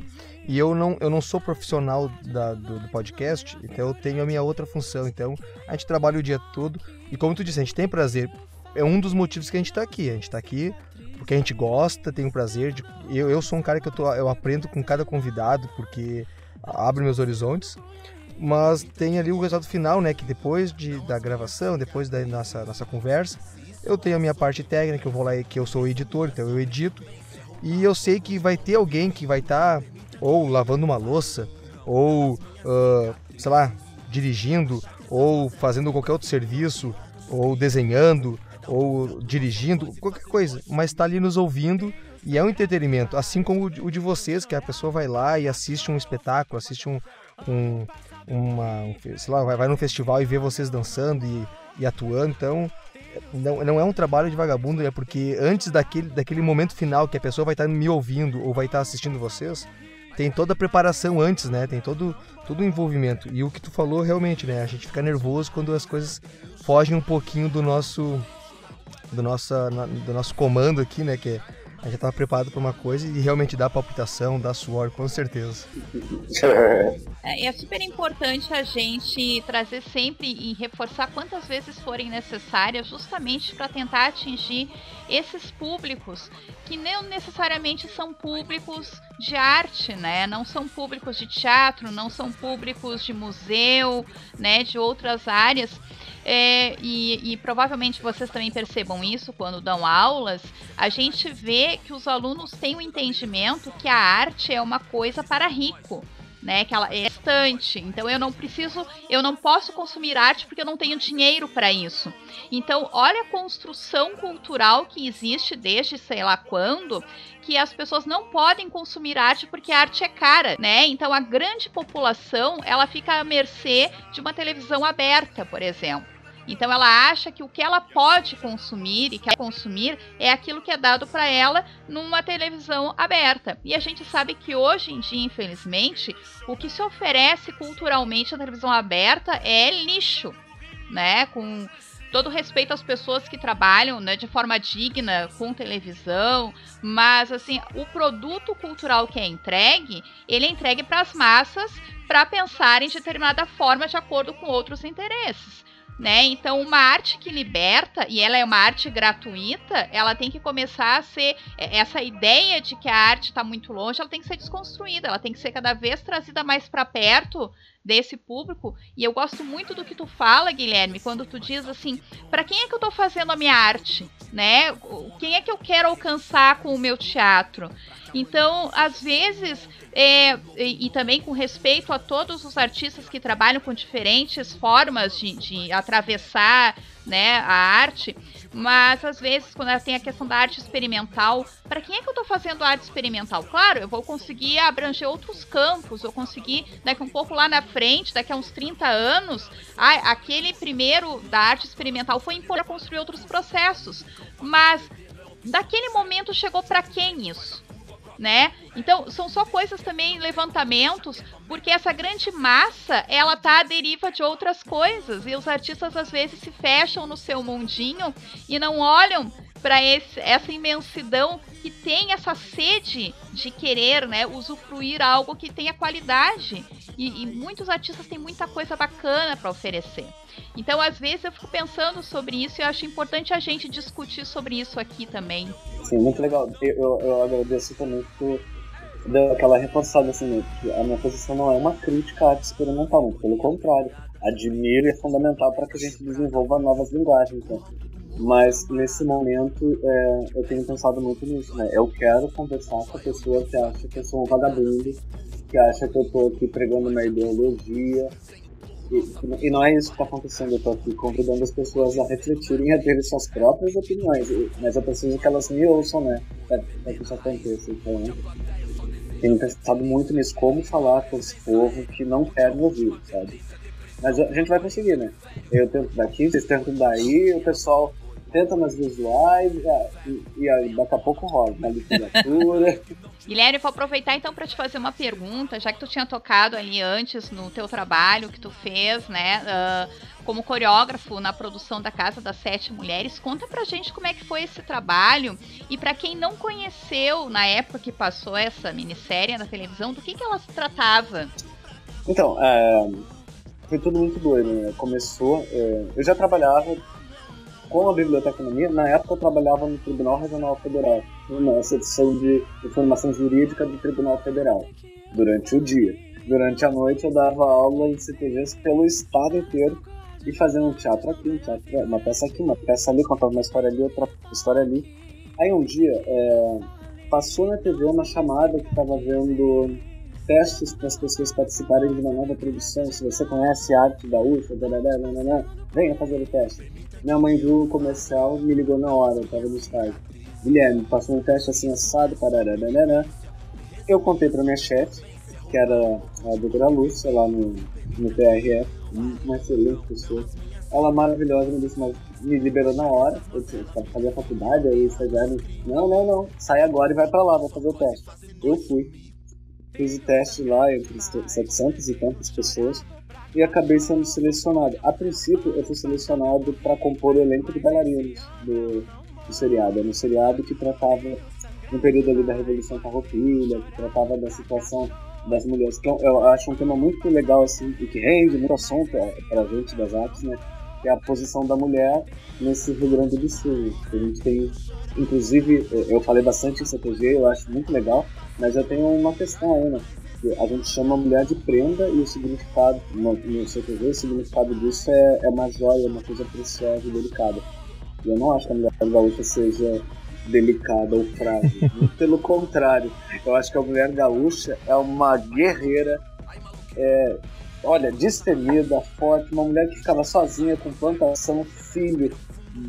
e eu não, eu não sou profissional da, do, do, podcast, então eu tenho a minha outra função. Então, a gente trabalha o dia todo e, como tu disse, a gente tem prazer. É um dos motivos que a gente está aqui. A gente está aqui porque a gente gosta, tem o prazer de. Eu, eu sou um cara que eu, tô, eu aprendo com cada convidado, porque abre meus horizontes. Mas tem ali o resultado final, né? Que depois de, da gravação, depois da nossa, nossa conversa, eu tenho a minha parte técnica, eu vou lá que eu sou editor, então eu edito. E eu sei que vai ter alguém que vai estar tá, ou lavando uma louça, ou, uh, sei lá, dirigindo, ou fazendo qualquer outro serviço, ou desenhando, ou dirigindo, qualquer coisa, mas está ali nos ouvindo e é um entretenimento, assim como o de vocês, que a pessoa vai lá e assiste um espetáculo, assiste um, um uma, um, sei lá, vai, vai num festival e vê vocês dançando e, e atuando, então não, não é um trabalho de vagabundo, é porque antes daquele, daquele momento final que a pessoa vai estar me ouvindo ou vai estar assistindo vocês, tem toda a preparação antes, né? Tem todo, todo o envolvimento. E o que tu falou realmente, né? A gente fica nervoso quando as coisas fogem um pouquinho do nosso do, nossa, do nosso comando aqui, né? Que é, a gente estava preparado para uma coisa e realmente dá palpitação, dá suor, com certeza. <laughs> É, é super importante a gente trazer sempre e reforçar quantas vezes forem necessárias, justamente para tentar atingir esses públicos que não necessariamente são públicos de arte, né? Não são públicos de teatro, não são públicos de museu, né? De outras áreas é, e, e, provavelmente vocês também percebam isso quando dão aulas, a gente vê que os alunos têm o um entendimento que a arte é uma coisa para rico. Né, que ela é estante. Então eu não preciso, eu não posso consumir arte porque eu não tenho dinheiro para isso. Então, olha a construção cultural que existe desde sei lá quando, que as pessoas não podem consumir arte porque a arte é cara, né? Então a grande população, ela fica à mercê de uma televisão aberta, por exemplo. Então ela acha que o que ela pode consumir e quer consumir é aquilo que é dado para ela numa televisão aberta. E a gente sabe que hoje em dia, infelizmente, o que se oferece culturalmente na televisão aberta é lixo, né? Com todo respeito às pessoas que trabalham né, de forma digna com televisão, mas assim o produto cultural que é entregue, ele é entregue para as massas para pensarem de determinada forma de acordo com outros interesses né? Então, uma arte que liberta, e ela é uma arte gratuita, ela tem que começar a ser. É, essa ideia de que a arte está muito longe, ela tem que ser desconstruída, ela tem que ser cada vez trazida mais para perto desse público. E eu gosto muito do que tu fala, Guilherme, quando tu diz assim: para quem é que eu estou fazendo a minha arte? Né? Quem é que eu quero alcançar com o meu teatro? Então, às vezes, é, e, e, também com respeito a todos os artistas que trabalham com diferentes formas de, de atravessar né, a arte, mas às vezes, quando tem a questão da arte experimental, para quem é que eu estou fazendo arte experimental? Claro, eu vou conseguir abranger outros campos, eu conseguir, daqui um pouco lá na frente, daqui a uns 30 anos, ah, aquele primeiro da arte experimental foi importante para construir outros processos. Mas daquele momento chegou para quem isso? Né? Então, são só coisas também, levantamentos, porque essa grande massa, ela tá à deriva de outras coisas, e os artistas às vezes se fecham no seu mundinho e não olham para essa imensidão que tem essa sede de querer, né, usufruir algo que tenha qualidade. E, e muitos artistas têm muita coisa bacana para oferecer. Então, às vezes, eu fico pensando sobre isso e acho importante a gente discutir sobre isso aqui também. Sim, muito legal. Eu, eu, agradeço também por deu aquela reforçada assim, né, que a minha posição não é uma crítica à arte experimental, muito pelo contrário. Admiro e é fundamental para que a gente desenvolva novas linguagens. Né? Mas nesse momento é, eu tenho pensado muito nisso, né? Eu quero conversar com a pessoa que acha que eu sou um vagabundo, que acha que eu estou aqui pregando uma ideologia, e, e, não é isso que está acontecendo, eu estou aqui convidando as pessoas a refletirem, a terem suas próprias opiniões, mas eu preciso que elas me ouçam, né? Para que isso aconteça. Então, tenho pensado muito nisso, como falar com esse povo que não quer me ouvir, sabe? Mas a gente vai conseguir, né? Eu tento daqui, vocês tentam daí, o pessoal tenta nas visuais e, e aí daqui a pouco rola na literatura. <laughs> Guilherme, vou aproveitar então para te fazer uma pergunta, já que tu tinha tocado ali antes no teu trabalho que tu fez, né, uh, como coreógrafo na produção da Casa das Sete Mulheres, conta pra gente como é que foi esse trabalho e para quem não conheceu na época que passou essa minissérie na televisão, do que que ela se tratava? Então, é, foi tudo muito doido, né? Começou, é, eu já trabalhava com a biblioteconomia, na época eu trabalhava no Tribunal Regional Federal, na seção de informação jurídica do Tribunal Federal, durante o dia. Durante a noite eu dava aula em CTGs pelo estado inteiro e fazia um teatro aqui, um teatro, uma peça aqui, uma peça ali, contava uma história ali, outra história ali. Aí um dia é, passou na TV uma chamada que estava vendo testes para as pessoas participarem de uma nova produção. Se você conhece a arte da UFA, venha fazer o teste. Minha mãe viu o comercial me ligou na hora, eu tava no estádio. Guilherme, passou um teste assim assado, parará, Eu contei pra minha chefe, que era a doutora Lúcia, lá no, no PRF, uma excelente pessoa. Ela maravilhosa, me disse, mas me liberou na hora. Eu tinha que fazer a faculdade, aí estagiário. Não, não, não. Sai agora e vai pra lá, vai fazer o teste. Eu fui. Fiz o teste lá entre 700 e tantas pessoas e acabei sendo selecionado. A princípio, eu fui selecionado para compor o elenco de bailarinos do, do seriado. Era um seriado que tratava, no período ali da Revolução Farroupilha, que tratava da situação das mulheres. Que eu acho um tema muito legal, assim, e que rende muito assunto para a gente das artes, né? Que é a posição da mulher nesse Rio Grande do Sul. A gente tem, inclusive, eu falei bastante em CTG, eu acho muito legal, mas eu tenho uma questão aí, né? A gente chama a mulher de prenda e o significado, no, no CTV, o significado disso é, é uma joia, uma coisa preciosa e delicada. E eu não acho que a mulher gaúcha seja delicada ou frágil. <laughs> Pelo contrário, eu acho que a mulher gaúcha é uma guerreira, é, olha, destemida, forte, uma mulher que ficava sozinha com plantação, filho,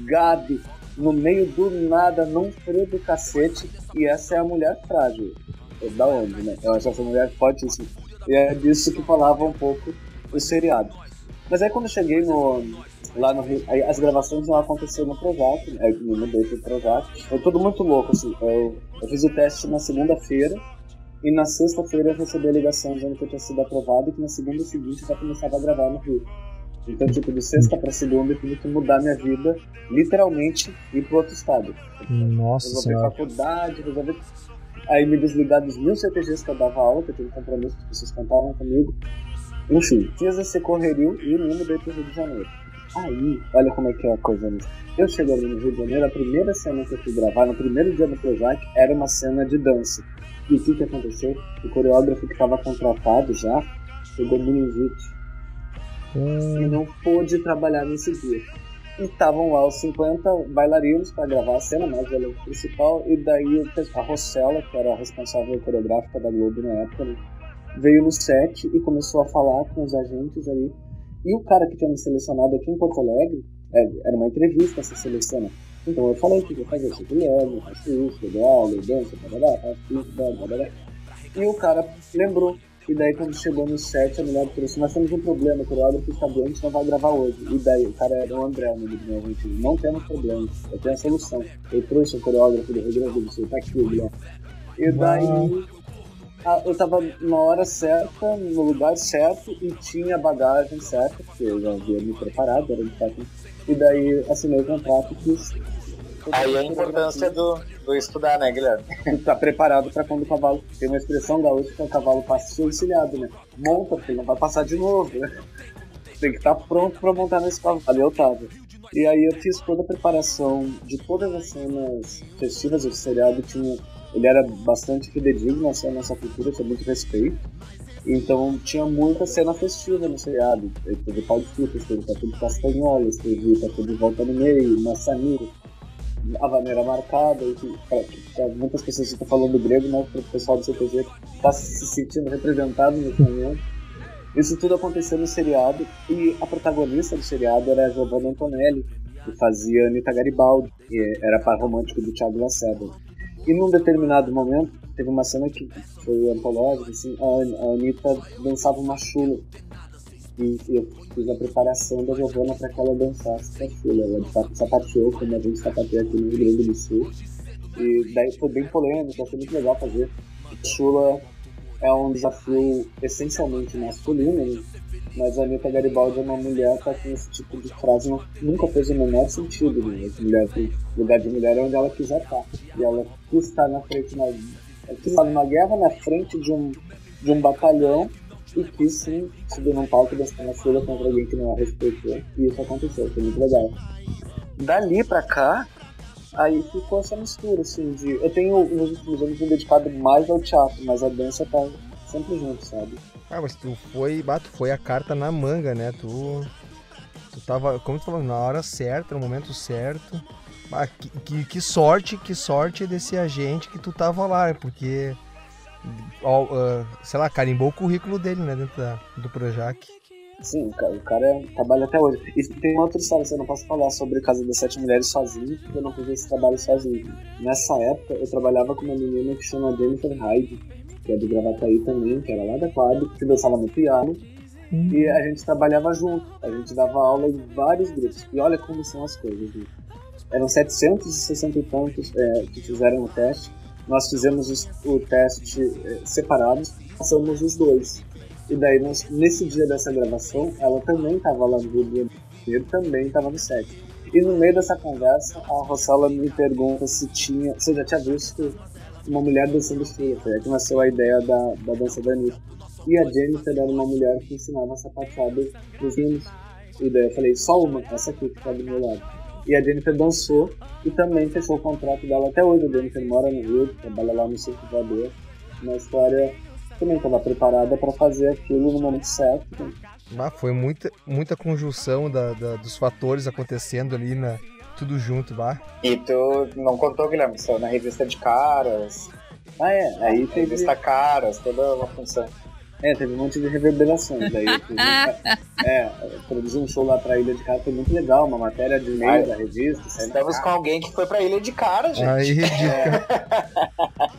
gado, no meio do nada, num frio do cacete, e essa é a mulher frágil da onde, né? Eu acho essa mulher fortíssima. E é disso que falava um pouco o seriado. Mas aí quando eu cheguei no, lá no Rio, aí as gravações não aconteceram no Projac, né? eu me mudei pro Projac. Foi tudo muito louco, assim. Eu, eu fiz o teste na segunda-feira e na sexta-feira eu recebi a ligação dizendo que eu tinha sido aprovado e que na segunda seguinte eu já começava a gravar no Rio. Então, tipo, de sexta pra segunda eu tive que mudar minha vida, literalmente, e ir pro outro estado. Nossa resolver senhora. faculdade, resolver Aí me desligar dos mil CTGs que eu dava aula, que eu tive compromisso que vocês contavam comigo. Enfim, fiz esse correrio e me mudei pro Rio de Janeiro. Aí, olha como é que é a coisa nisso. Eu cheguei ali no Rio de Janeiro, a primeira cena que eu fui gravar, no primeiro dia do Projac, era uma cena de dança. E o que, que aconteceu? O coreógrafo que estava contratado já pegou meningite. Hum. E não pôde trabalhar nesse dia. E estavam lá os 50 bailarinos para gravar a cena, mais o elenco principal, e daí a Rossella, que era a responsável coreográfica da Globo na época, né, veio no set e começou a falar com os agentes ali. E o cara que tinha me selecionado aqui em Porto Alegre, é, era uma entrevista essa seleção. Então eu falei que ia fazer isso, Guilherme, faço isso, eu dou aula, eu danço, blá, faço isso, blá, blá, blá. E o cara lembrou e daí quando chegou no set, a mulher trouxe, nós temos um problema, o coreógrafo está doente, não vai gravar hoje. E daí o cara era o André, o nome do meu não temos problema, eu tenho a solução. Eu trouxe o coreógrafo do Rio Grande do Sul, tá aqui o Guilherme. E daí a- eu tava na hora certa, no lugar certo e tinha a bagagem certa, porque eu já havia me preparado, era de fato. E daí assinei o contrato e fiz. Aí a importância do, do estudar, né, Guilherme? <laughs> tá preparado para quando o cavalo. Tem uma expressão gaúcha que é o cavalo passa encilhado, né? Monta, porque não vai passar de novo, né? Tem que estar pronto para montar nesse cavalo. Ali eu tava. E aí eu fiz toda a preparação de todas as cenas festivas. O seriado tinha. Ele era bastante fidedigno assim, à nossa cultura, tinha muito respeito. Então tinha muita cena festiva no seriado. Teve pau de frutas, teve tatu de castanholas, teve tatu de volta no meio, maçanico, a maneira marcada, e que, pra, pra muitas pessoas estão falando grego, mas para o pessoal do CTG está se sentindo representado nesse momento. Isso tudo aconteceu no seriado e a protagonista do seriado era a Giovanna Antonelli, que fazia Anitta Garibaldi, que era par romântico do Thiago Lacerda. E num determinado momento, teve uma cena que foi antológica, assim, a, a Anitta dançava uma chula. E eu fiz a preparação da Giovanna para que ela dançasse com a chula. Ela de fato sapateou, como a gente sapateia aqui no Rio Grande do Sul. E daí foi bem polêmico, achei muito legal fazer. Chula é um desafio essencialmente masculino, né? mas a Anitta Garibaldi é uma mulher que com esse tipo de frase não, nunca fez o menor sentido. Né? Mulher tem lugar de mulher é onde ela quiser estar. E ela estar na frente, na, quis estar numa guerra na frente de um, de um batalhão sim subir num palco dançar na fila contra alguém que não a respeitou. E isso aconteceu, foi muito legal. Dali pra cá, aí ficou essa mistura, assim, de. Eu tenho nos últimos anos me dedicado mais ao teatro, mas a dança tá sempre junto, sabe? Ah, mas tu foi, bah, tu foi a carta na manga, né? Tu, tu tava, como tu falou, na hora certa, no momento certo. Ah, que, que, que, sorte, que sorte desse agente que tu tava lá, porque, ó, uh, sei lá, carimbou o currículo dele, né, dentro da, do Projac. Sim, o cara, o cara, trabalha até hoje. E tem uma outra história, você não posso falar sobre Casa das Sete Mulheres sozinho, porque eu não fiz esse trabalho sozinho. Nessa época, eu trabalhava com uma menina que chama Jennifer Hyde, que é do Gravataí também, que era lá da quadra, que dançava no piano. E a gente trabalhava junto, a gente dava aula em vários grupos. E olha como são as coisas? Eram 760 e tantos é, que fizeram o teste. Nós fizemos os, o teste é, separados, passamos os dois. E daí, nós, nesse dia dessa gravação, ela também estava lá no Rio Janeiro, também estava no set. E no meio dessa conversa, a Rossella me pergunta se tinha, se eu já tinha visto uma mulher dançando. Foi aí que nasceu a ideia da, da dança da Anitta. E a Jennifer era uma mulher que ensinava sapateada pros meninos. E daí eu falei, só uma, essa aqui que tá do meu lado. E a Jennifer dançou e também fechou o contrato dela até hoje. A Jennifer mora no Rio, trabalha lá no Circo Voador. Uma história também estava preparada para fazer aquilo no momento certo. Ah, foi muita, muita conjunção da, da, dos fatores acontecendo ali na, tudo junto, vá. E tu não contou, Guilherme, saiu na revista de caras. Ah, é, aí teve... Revista caras, toda uma função. É, teve um monte de reverberações. Daí eu fiz, é, produzi um show lá pra Ilha de Cara, foi muito legal, uma matéria de meio da revista. Estamos com alguém que foi pra Ilha de Cara, gente. Aí, é.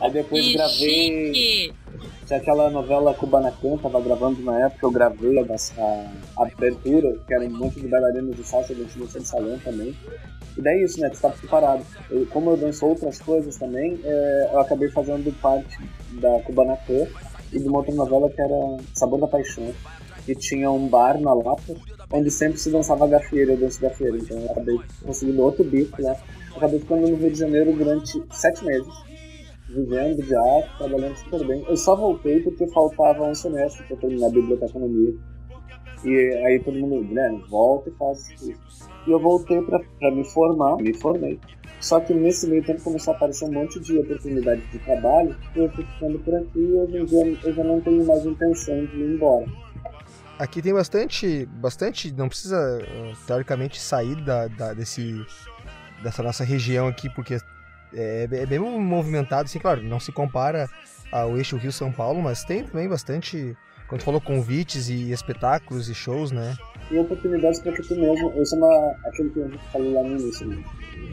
<laughs> aí depois Que gravei. chique. Tinha aquela novela Kubanacan, tava gravando na época, eu gravei a, a, a abertura, que era um monte de bailarinos de salsa dançando de salão também. E daí é isso, né? Tu tá preparado. Eu, como eu danço outras coisas também, é, eu acabei fazendo parte da Kubanacan e de uma outra novela que era Sabor da Paixão. E tinha um bar na Lapa, onde sempre se dançava gafieira, eu danço gafieira. Então eu acabei conseguindo outro bico lá. Eu acabei ficando no Rio de Janeiro durante sete meses vivendo de arte, trabalhando super bem. Eu só voltei porque faltava um semestre para terminar a biblioteconomia. E aí todo mundo, Guilherme, volta e faz isso. E eu voltei para me formar, me formei. Só que nesse meio tempo começou a aparecer um monte de oportunidades de trabalho e eu fui ficando por aqui e hoje em dia eu já não tenho mais intenção de ir embora. Aqui tem bastante, bastante, não precisa uh, teoricamente sair da, da- desse, dessa nossa região aqui, porque é, é bem movimentado, assim, claro, não se compara ao eixo Rio-São Paulo, mas tem também bastante, quando tu falou, convites e espetáculos e shows, né? E oportunidades para que tu mesmo. Isso é uma, aquilo que gente falou lá no início. Né?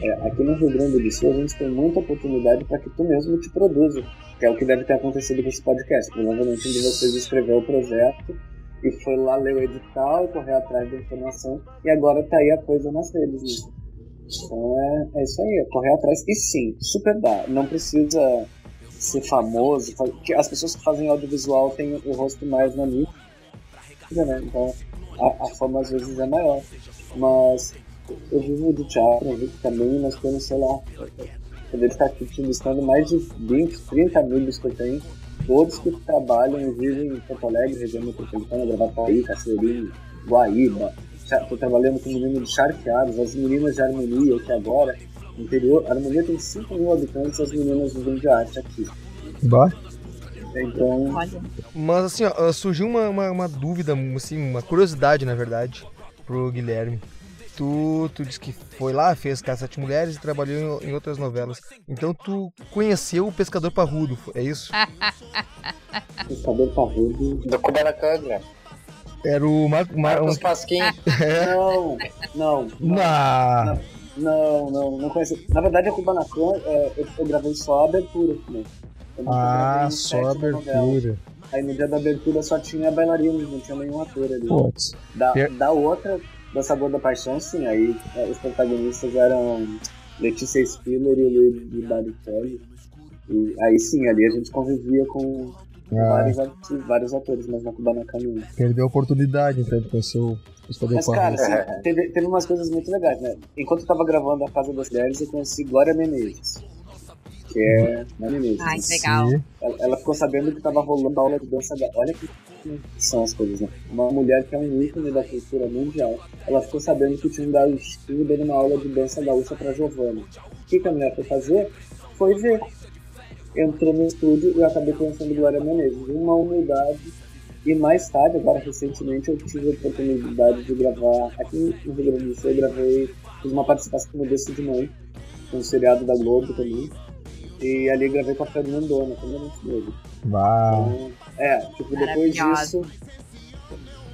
É, aqui no Rio Grande do Sul a gente tem muita oportunidade para que tu mesmo te produza, que é o que deve ter acontecido com esse podcast. Provavelmente um de vocês escreveu o projeto e foi lá ler o edital, correr atrás da informação e agora tá aí a coisa nas redes. Né? Então é, é isso aí, é correr atrás. E sim, super dá. Não precisa ser famoso. fa- que As pessoas que fazem audiovisual têm o rosto mais na mídia, né? Então a, a fama às vezes é maior. Mas eu vivo do teatro, eu vivo também, nós temos, sei lá, poder estar aqui entrevistando mais de 20, 30 amigos que eu tenho, todos que trabalham e vivem em Porto Alegre, região metropolitana, Gravataí, Cachoeirinho, Guaíba. Estou trabalhando com menino de charqueados, as meninas de harmonia, que agora, no interior, a harmonia tem 5 mil habitantes, as meninas vivem de arte aqui. Então, Olha. Mas assim, ó, surgiu uma, uma, uma dúvida, assim, uma curiosidade, na verdade, pro Guilherme. Tu, tu disse que foi lá, fez Casa Sete Mulheres e trabalhou em, em outras novelas. Então tu conheceu o Pescador Parrudo, é isso? <laughs> pescador parrudo. Do Kubanacan, Guilherme. Era o Mar... Mar... Marcos Pasquim. <laughs> Não, não. não. Na... Não, não, não conheci. Na verdade, a Kubanacan, é, eu, eu gravei só a abertura. Né? Ah, só a abertura. Aí no dia da abertura só tinha bailarinos, não tinha nenhum ator ali. Putz. Da, da outra, da Sabor da Paixão, sim, aí é, os protagonistas eram Letícia Spiller e o Luiz Baricelli. E aí sim, ali a gente convivia com ah. vários, vários atores, mas na Kubanacan não. Perdeu a oportunidade, então, de conhecer o mas, cara, assim, teve, teve umas coisas muito legais, né? Enquanto eu tava gravando A Casa das Mulheres, eu conheci Glória Menezes. Que é a Menezes. Ai, legal. Ela, ela, ficou sabendo que tava rolando aula de dança. Olha que são as coisas, né? Uma mulher que é um ícone da cultura mundial. Ela ficou sabendo que tinha um gaúcho dando uma aula de dança gaúcha pra Giovanna. O que, que a mulher foi fazer? Foi ver. Entrou no estúdio e eu acabei conhecendo Glória Menezes. Uma humildade e mais tarde, agora recentemente, eu tive a oportunidade de gravar aqui no Rio Grande do Sul. Eu gravei, fiz uma participação no Desse de Mãe, um seriado da Globo também. E ali gravei com a Fernandona, também muito novo. Uau! Então, é, tipo, depois disso,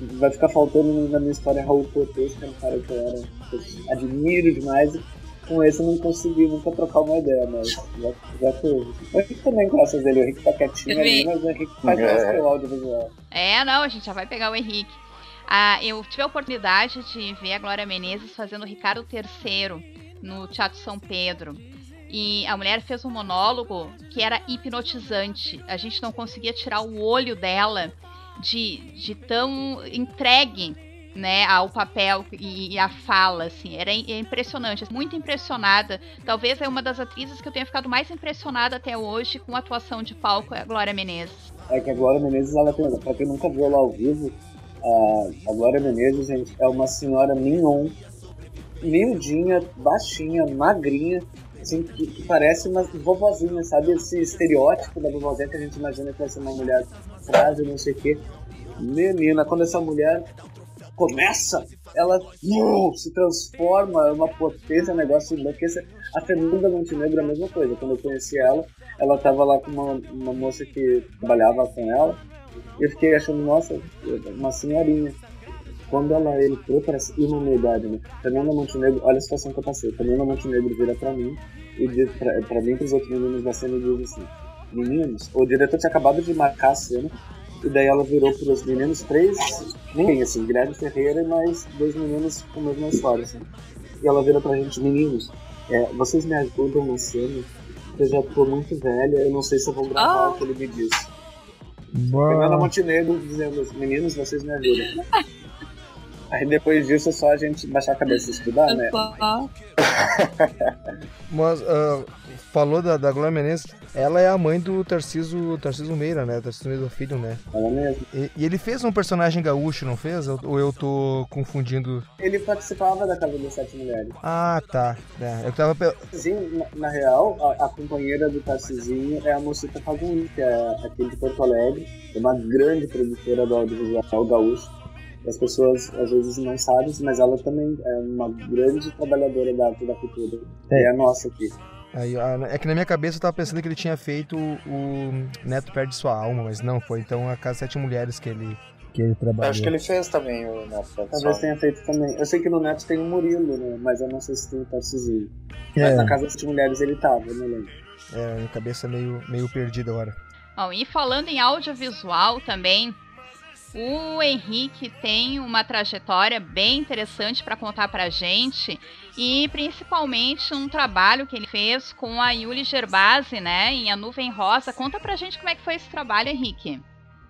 vai ficar faltando na minha história Raul Cortez, que é um cara que eu era, que eu admiro demais com esse eu não consegui nunca trocar uma ideia, mas já, já teve. O Henrique também gosta dele, o Henrique tá quietinho ali, mas o Henrique faz mais é. pelo audiovisual. É, não, a gente já vai pegar o Henrique. Ah, eu tive a oportunidade de ver a Glória Menezes fazendo o Ricardo III no Teatro São Pedro. E a mulher fez um monólogo que era hipnotizante. A gente não conseguia tirar o olho dela de, de tão entregue né, ao papel e, a fala, assim, era é impressionante, muito impressionada. Talvez é uma das atrizes que eu tenha ficado mais impressionada até hoje com a atuação de palco, é a Glória Menezes. É que a Glória Menezes, ela tem, pra quem nunca viu ela ao vivo, a, a Glória Menezes, gente, é uma senhora mignon, miudinha, baixinha, magrinha, assim, que, parece uma vovozinha, sabe? Esse estereótipo da vovozinha que a gente imagina que vai ser uma mulher frágil, não sei o quê. Menina, quando essa mulher começa, ela uh, se transforma, é uma potência, um negócio enlouquece. A Fernanda Montenegro é a mesma coisa. Quando eu conheci ela, ela estava lá com uma, uma moça que trabalhava com ela. Eu fiquei achando, nossa, uma senhorinha. Quando ela entrou, parece imunidade, né? Fernanda Montenegro, olha a situação que eu passei. Fernanda Montenegro vira pra mim e diz pra, pra mim e pros outros meninos da cena e diz assim: Meninos, o diretor tinha acabado de marcar a cena e daí ela virou para os meninos três, ninguém assim, Guilherme Ferreira e mais dois meninos com a mesma história, assim. E ela vira pra gente, meninos, é, vocês me ajudam na cena, eu já tô muito velha, eu não sei se eu vou gravar ah. o que ele me disse. Fernanda Montenegro dizendo, meninos, vocês me ajudam. Aí depois disso é só a gente baixar a cabeça e estudar, né? <laughs> Mas uh, falou da, da Glória Menezes, ela é a mãe do Tarciso, Tarciso Meira, né? Tarciso Meira Filho, né? Ela mesmo. E, e, ele fez um personagem gaúcho, não fez? Ou eu tô confundindo? Ele participava da Casa das Sete Mulheres. Ah, tá. É, eu tava... Sim, na, na real, a, a, companheira do Tarcisinho é a Mocita Fagun, que é aqui de Porto Alegre, é uma grande produtora do audiovisual gaúcho. As pessoas às vezes não sabem, mas ela também é uma grande trabalhadora da arte da cultura. É, é a nossa aqui. Aí, é que na minha cabeça eu tava pensando que ele tinha feito o Neto Perde Sua Alma, mas não, foi então a Casa Sete Mulheres que ele, que ele trabalhou. Acho que ele fez também o Neto Perde Talvez tenha feito também. Eu sei que no Neto tem o Murilo, né? Mas eu não sei se tem o Tarcísio. É. Mas na Casa Sete Mulheres ele tava, eu não lembro. É, minha cabeça é meio, meio perdida agora. Bom, e falando em audiovisual também, o Henrique tem uma trajetória bem interessante para contar para gente e principalmente um trabalho que ele fez com a Yuli Gerbasi, né, em A Nuvem Rosa. Conta para gente como é que foi esse trabalho, Henrique.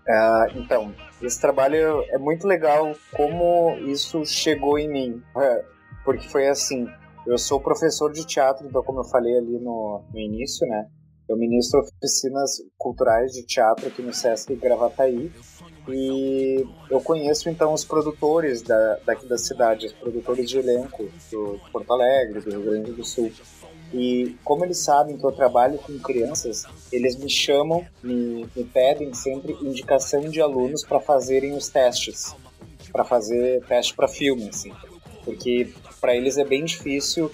Uh, então, esse trabalho é muito legal como isso chegou em mim, é, porque foi assim, eu sou professor de teatro, então como eu falei ali no, no início, né, eu ministro oficinas culturais de teatro aqui no Sesc Gravataí e eu conheço então os produtores da, daqui da cidade, os produtores de elenco do Porto Alegre, do Rio Grande do Sul. E como eles sabem que eu trabalho com crianças, eles me chamam, me, me pedem sempre indicação de alunos para fazerem os testes, para fazer teste para filme, assim. Porque para eles é bem difícil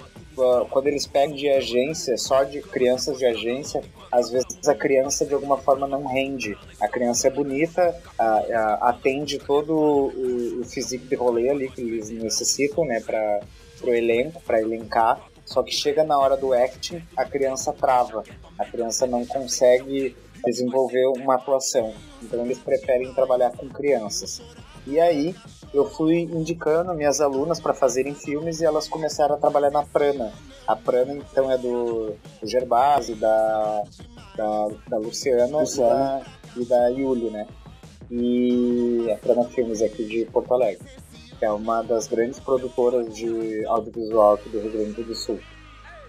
quando eles pegam de agência, só de crianças de agência, às vezes a criança de alguma forma não rende. A criança é bonita, a, a, atende todo o, o físico de rolê ali que eles necessitam, né, para pro elenco, para elencar, só que chega na hora do acting, a criança trava. A criança não consegue desenvolver uma atuação. Então eles preferem trabalhar com crianças. E aí eu fui indicando minhas alunas para fazerem filmes e elas começaram a trabalhar na Prana. A Prana então é do, do da, da, da Luciana, Luciana. E, da, e da Yuli, né? E a Prana Filmes aqui de Porto Alegre, que é uma das grandes produtoras de audiovisual aqui do Rio Grande do Sul.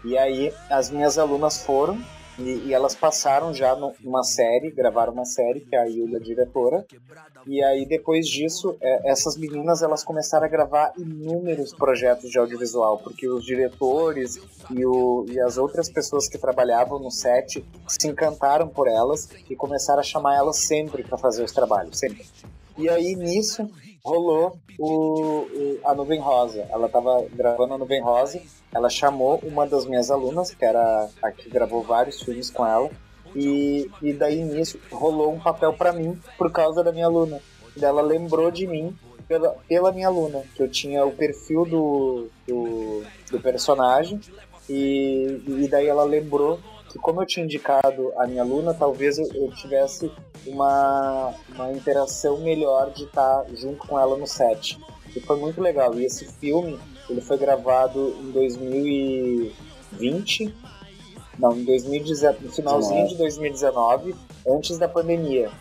E aí as minhas alunas foram e, e, elas passaram já numa série, gravaram uma série, que é a Yulia diretora. E aí, depois disso, é, essas meninas elas começaram a gravar inúmeros projetos de audiovisual, porque os diretores e, o, e as outras pessoas que trabalhavam no set se encantaram por elas e começaram a chamar elas sempre para fazer os trabalhos, sempre. E aí, nisso, rolou o, a Nuvem Rosa. Ela estava gravando a Nuvem Rosa, ela chamou uma das minhas alunas, que era a que gravou vários filmes com ela, e, e daí nisso rolou um papel para mim por causa da minha aluna. Ela lembrou de mim pela, pela minha aluna, que eu tinha o perfil do, do, do personagem, e, e daí ela lembrou que como eu tinha indicado a minha aluna, talvez eu, tivesse uma, uma interação melhor de estar junto com ela no set. E foi muito legal. E esse filme, ele foi gravado em 2020, não, em 2019, no finalzinho de 2019, antes da pandemia.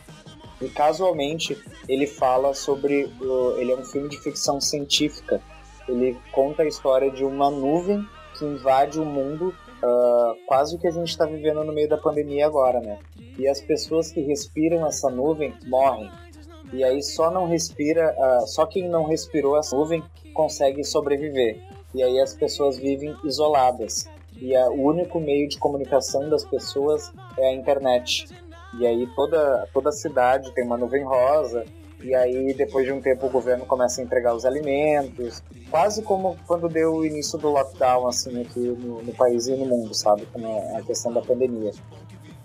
E casualmente ele fala sobre. Ele é um filme de ficção científica. Ele conta a história de uma nuvem que invade o mundo uh, quase o que a gente está vivendo no meio da pandemia agora, né? E as pessoas que respiram essa nuvem morrem. E aí só não respira, uh, só quem não respirou essa nuvem consegue sobreviver. E aí as pessoas vivem isoladas. E o único meio de comunicação das pessoas é a internet. E aí toda, toda a cidade tem uma nuvem rosa, e aí, depois de um tempo, o governo começa a entregar os alimentos, quase como quando deu o início do lockdown, assim, aqui no, no país e no mundo, sabe? Com a questão da pandemia.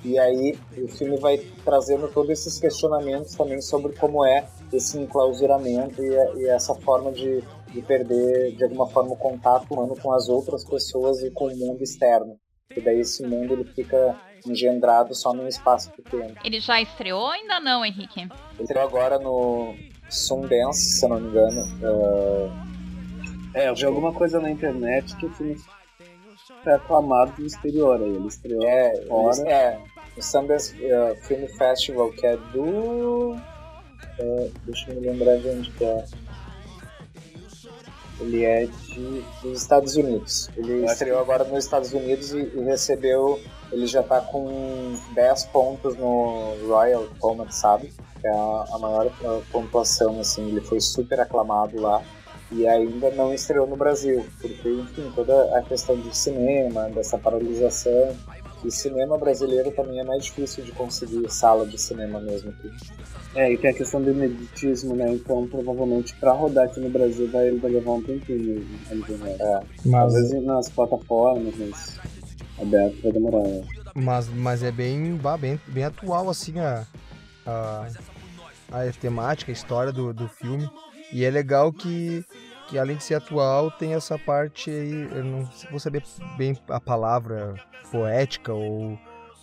E aí, o filme vai trazendo todos esses questionamentos também sobre como é esse enclausuramento e, e essa forma de, de perder, de alguma forma, o contato humano com as outras pessoas e com o mundo externo. E daí esse mundo ele fica engendrado só num espaço pequeno. Ele já estreou ou ainda não, Henrique? Ele estreou agora no Sundance, se eu não me engano. Uh... É, eu vi alguma coisa na internet que o filme foi aclamado no exterior aí. Ele estreou é, fora. É, o Sundance uh, Film Festival, que é do. Uh, deixa eu me lembrar de onde que é. Ele é de, dos Estados Unidos. Ele estreou agora nos Estados Unidos e, e recebeu. Ele já está com 10 pontos no Royal Comet, sabe? Que é a, a maior pontuação, assim. Ele foi super aclamado lá e ainda não estreou no Brasil, porque, enfim, toda a questão de cinema, dessa paralisação, e cinema brasileiro também é mais difícil de conseguir sala de cinema mesmo aqui. É, e tem a questão do ineditismo, né? Então, provavelmente, para rodar aqui no Brasil, vai, vai levar um tempinho. Né? É. Mas... Às vezes nas plataformas, mas aberto vai demorar. Né? Mas, mas é bem, bem, bem atual, assim, a, a, a temática, a história do, do filme. E é legal que, que além de ser atual, tem essa parte aí, eu não vou saber bem a palavra poética ou,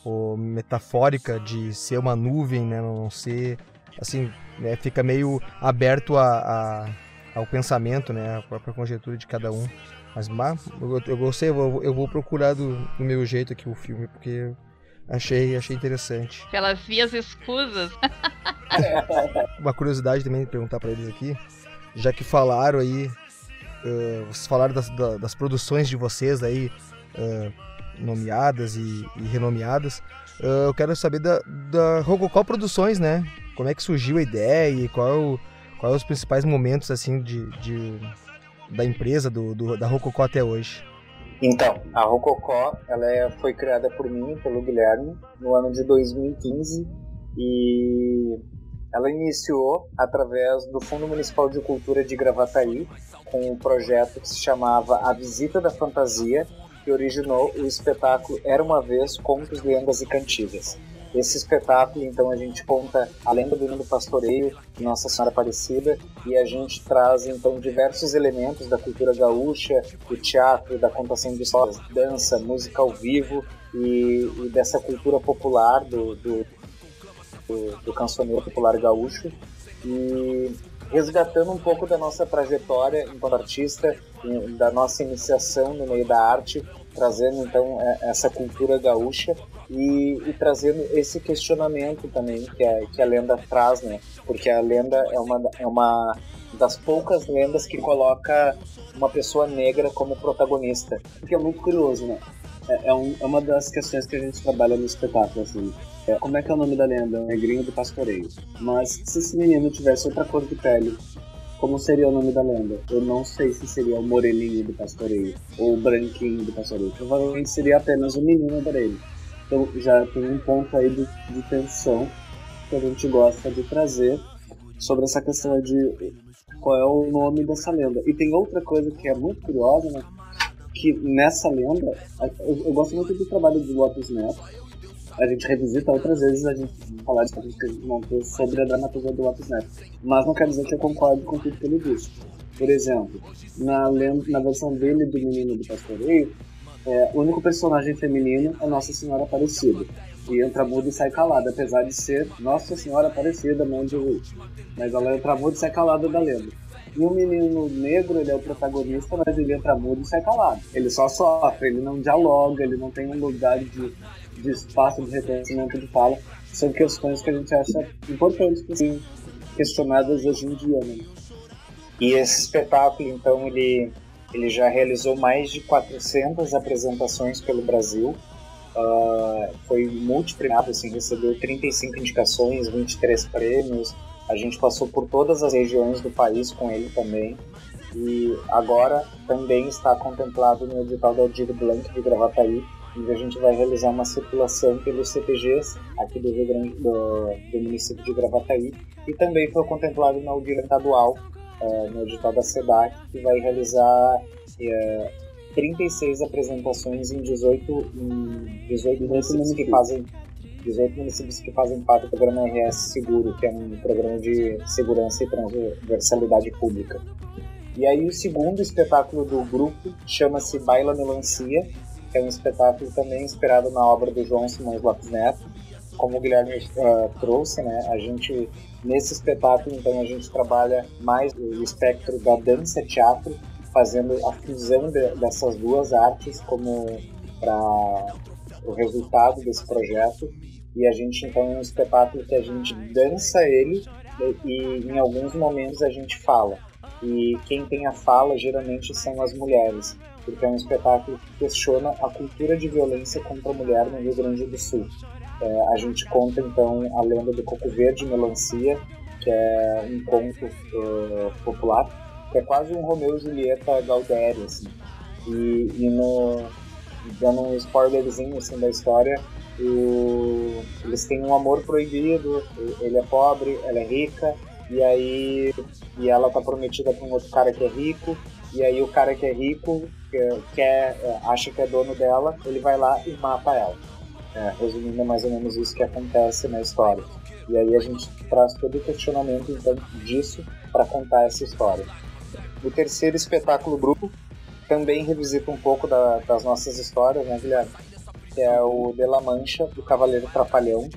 ou metafórica de ser uma nuvem, né? Não ser assim, né? fica meio aberto a, a, ao pensamento, né? A própria conjectura de cada um. Mas, mas eu, eu gostei, eu vou, eu vou procurar do, do meu jeito aqui o filme, porque achei, achei interessante. Pelas vias escusas. <laughs> Uma curiosidade também de perguntar para eles aqui, já que falaram aí, uh, vocês falaram das, das produções de vocês aí, uh, nomeadas e, e renomeadas, uh, eu quero saber da, da Rococó Produções, né? Como é que surgiu a ideia e qual, qual é os principais momentos assim de, de da empresa, do, do, da Rococó até hoje? Então, a Rococó ela é, foi criada por mim, pelo Guilherme, no ano de 2015 e ela iniciou através do Fundo Municipal de Cultura de Gravataí com um projeto que se chamava A Visita da Fantasia, que originou o espetáculo Era uma Vez Contos, Lendas e Cantigas. Esse espetáculo, então, a gente conta a lenda do hino do pastoreio, Nossa Senhora Aparecida, e a gente traz, então, diversos elementos da cultura gaúcha, do teatro, da contação de histórias, dança, música ao vivo e, e dessa cultura popular do, do, do, do cancioneiro popular gaúcho. E resgatando um pouco da nossa trajetória enquanto artista, da nossa iniciação no meio da arte, trazendo então é, essa cultura gaúcha e, e, trazendo esse questionamento também que a, que a lenda traz, né? Porque a lenda é uma, é uma das poucas lendas que coloca uma pessoa negra como protagonista. O que é muito curioso, né? É, é, um, é uma das questões que a gente trabalha no espetáculo, assim. É, como é que é o nome da lenda? O negrinho do pastoreio. Mas se esse menino tivesse outra cor de pele, como seria o nome da lenda? Eu não sei se seria o moreninho do pastoreio ou o branquinho do pastoreio. Provavelmente seria apenas o menino dele. Então já tem um ponto aí de, de tensão que a gente gosta de trazer sobre essa questão de qual é o nome dessa lenda. E tem outra coisa que é muito curiosa, né? Que nessa lenda, eu, eu gosto muito do trabalho do Lopes Neto, a gente revisita outras vezes a gente falar de coisas que a gente montou sobre a dramaturgia do Lopes Neto. Mas não quer dizer que eu concordo com tudo que ele disse. Por exemplo, na, na versão dele do Menino do Pastoreio, é, o único personagem feminino é Nossa Senhora Aparecida. E entra muda e sai calada, apesar de ser Nossa Senhora Aparecida, mãe de Rui. Mas ela entra muda e sai calada da lenda. O menino negro, ele é o protagonista, mas ele entra mudo e sai calado. Ele só sofre, ele não dialoga, ele não tem um lugar de de espaço de reconhecimento de fala são questões que a gente acha importantes para serem questionadas hoje em dia. Né? E esse espetáculo, então, ele, ele já realizou mais de 400 apresentações pelo Brasil. Uh, foi multipremiado, assim, recebeu 35 indicações, 23 prêmios. A gente passou por todas as regiões do país com ele também. E agora também está contemplado no edital da Aldir Blanc de Gravataí, onde a gente vai realizar uma circulação pelos CPGs aqui do Rio Grande do, do município de Gravataí e também foi contemplado na audiência estadual uh, no edital da SEDAC que vai realizar uh, é, 36 apresentações em 18, em 18 municípios que fazem 18 municípios que fazem parte do programa RS Seguro, que é um programa de segurança e transversalidade pública. E aí o segundo espetáculo do grupo chama-se Baila Melancia, que é um espetáculo também inspirado na obra do João Simões Lopes Neto. Como o Guilherme uh, trouxe, né, a gente nesse espetáculo então a gente trabalha mais o espectro da dança teatro, fazendo a fusão de, dessas duas artes como para o resultado desse projeto. E a gente então é um espetáculo que a gente dança ele e, em alguns momentos a gente fala. E quem tem a fala geralmente são as mulheres porque é um espetáculo que questiona a cultura de violência contra a mulher no Rio Grande do Sul. É, a gente conta então a lenda do coco verde melancia, que é um conto uh, popular, que é quase um Romeu e Julieta Galdério, assim. E, e no, dando um spoilerzinho assim, da história, o, eles têm um amor proibido, ele é pobre, ela é rica, e aí e ela tá prometida para um outro cara que é rico, e aí o cara que é rico, que quer, acha que é dono dela, ele vai lá e mata ela. É, resumindo, é mais ou menos isso que acontece na história. E aí a gente traz todo o questionamento então disso para contar essa história. O terceiro espetáculo grupo também revisita um pouco da, das nossas histórias, né, Guilherme? Que é o De La Mancha, do Cavaleiro Trapalhão,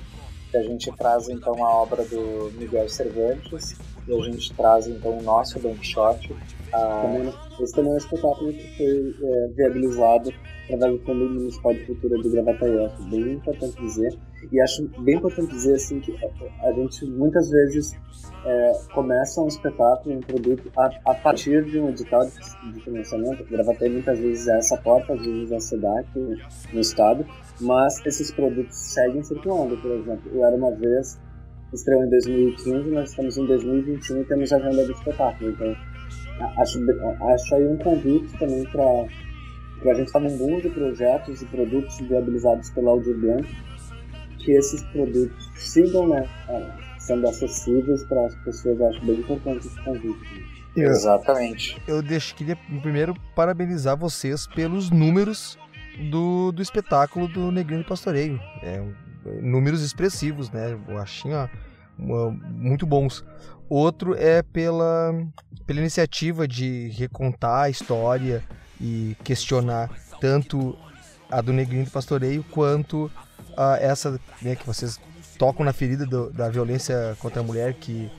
que a gente traz então a obra do Miguel Cervantes e a gente traz então o nosso Don Quixote, ah, também, esse também é um espetáculo que foi é, viabilizado através do Fundo Municipal de Cultura do Gravataí. Acho bem importante dizer. E acho bem importante dizer assim, que a gente muitas vezes é, começa um espetáculo, um produto, a, a partir de um edital de, de financiamento. Gravataí muitas vezes é essa porta, às vezes é a SEDAC no estado, mas esses produtos seguem circulando. Por exemplo, eu era uma vez estreou em 2015, nós estamos em 2021 e temos a agenda do espetáculo. Então, acho, acho aí um convite também para a gente estar num boom de projetos e produtos viabilizados pela Audiobian, que esses produtos sigam né, sendo acessíveis para as pessoas. Acho bem importante esse convite. Eu, Exatamente. Eu deixo, queria primeiro parabenizar vocês pelos números do, do espetáculo do Negrinho do Pastoreio. É números expressivos, né? Eu achei ó, muito bons. Outro é pela, pela iniciativa de recontar a história e questionar tanto a do Negrinho do Pastoreio quanto a essa né, que vocês tocam na ferida do, da violência contra a mulher que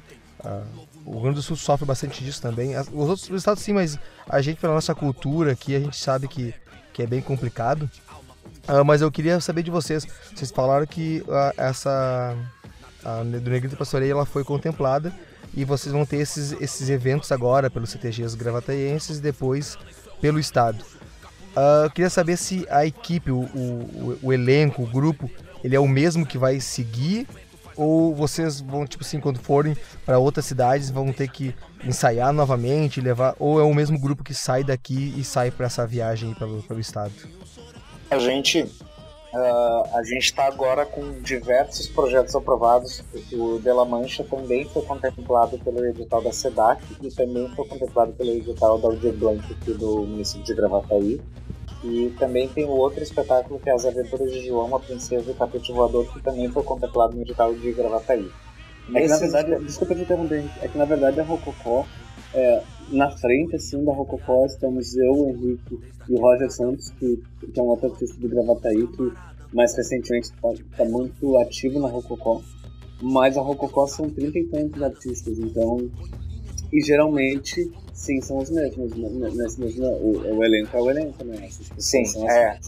uh, o Rio Grande do Sul sofre bastante disso também. Os outros estados sim, mas a gente pela nossa cultura aqui a gente sabe que, que é bem complicado. Uh, mas eu queria saber de vocês. Vocês falaram que uh, essa a do Negrito Pastoreio ela foi contemplada e vocês vão ter esses, esses eventos agora pelos CTGs gravataienses e depois pelo estado. Uh, eu queria saber se a equipe, o, o, o, elenco, o grupo, ele é o mesmo que vai seguir ou vocês vão, tipo assim, quando forem para outras cidades, vão ter que ensaiar novamente, levar, ou é o mesmo grupo que sai daqui e sai para essa viagem pelo, pelo estado? A gente Uh, a gente está agora com diversos projetos aprovados. O De La Mancha também foi contemplado pelo edital da SEDAC e também foi contemplado pelo edital da Aldir Blanc aqui do município de Gravataí. E também tem o outro espetáculo que é As Aventuras de João, a Princesa e o Tapete Voador, que também foi contemplado no edital de Gravataí. É que, na verdade, desculpa te interromper, é que na verdade a Rococó, é, na frente assim da Rococó estamos eu, o Henrique e o Roger Santos, que, que é um outro artista do Gravataí, que mais recentemente está tá muito ativo na Rococó. Mas a Rococó são 30 e tantos artistas, então. E geralmente, sim, são os mesmos. Né, né, nesse mesmo, o, o elenco é o elenco, né? Sim, é.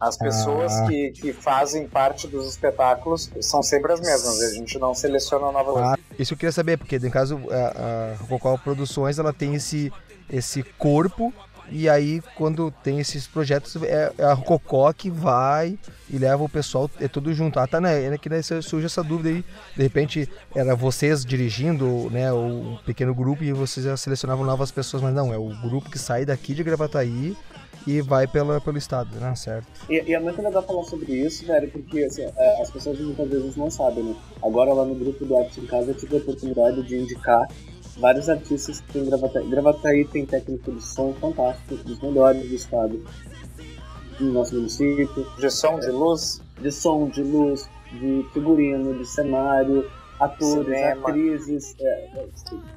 As pessoas ah. que, que fazem parte dos espetáculos são sempre as mesmas, a gente não seleciona novas. Ah, isso eu queria saber, porque no caso a, a Rococó Produções ela tem esse, esse corpo e aí, quando tem esses projetos, é, é a Cocó que vai e leva o pessoal, é tudo junto. Ah, tá, né? É que surge essa dúvida aí. De repente, era vocês dirigindo, né? O pequeno grupo e vocês já selecionavam novas pessoas, mas não, é o grupo que sai daqui de Gravataí e vai pela, pelo estado, né? Certo. E, e, é muito legal falar sobre isso, velho, porque assim, é, as pessoas muitas vezes não sabem, né? Agora lá no grupo do Arte em Casa eu tive a oportunidade de indicar vários artistas que tem Gravataí. Gravataí tem técnico de som fantástico, dos melhores do estado, no nosso município. De som, de luz? De som, de luz, de figurino, de cenário, atores, cinema. atrizes, é,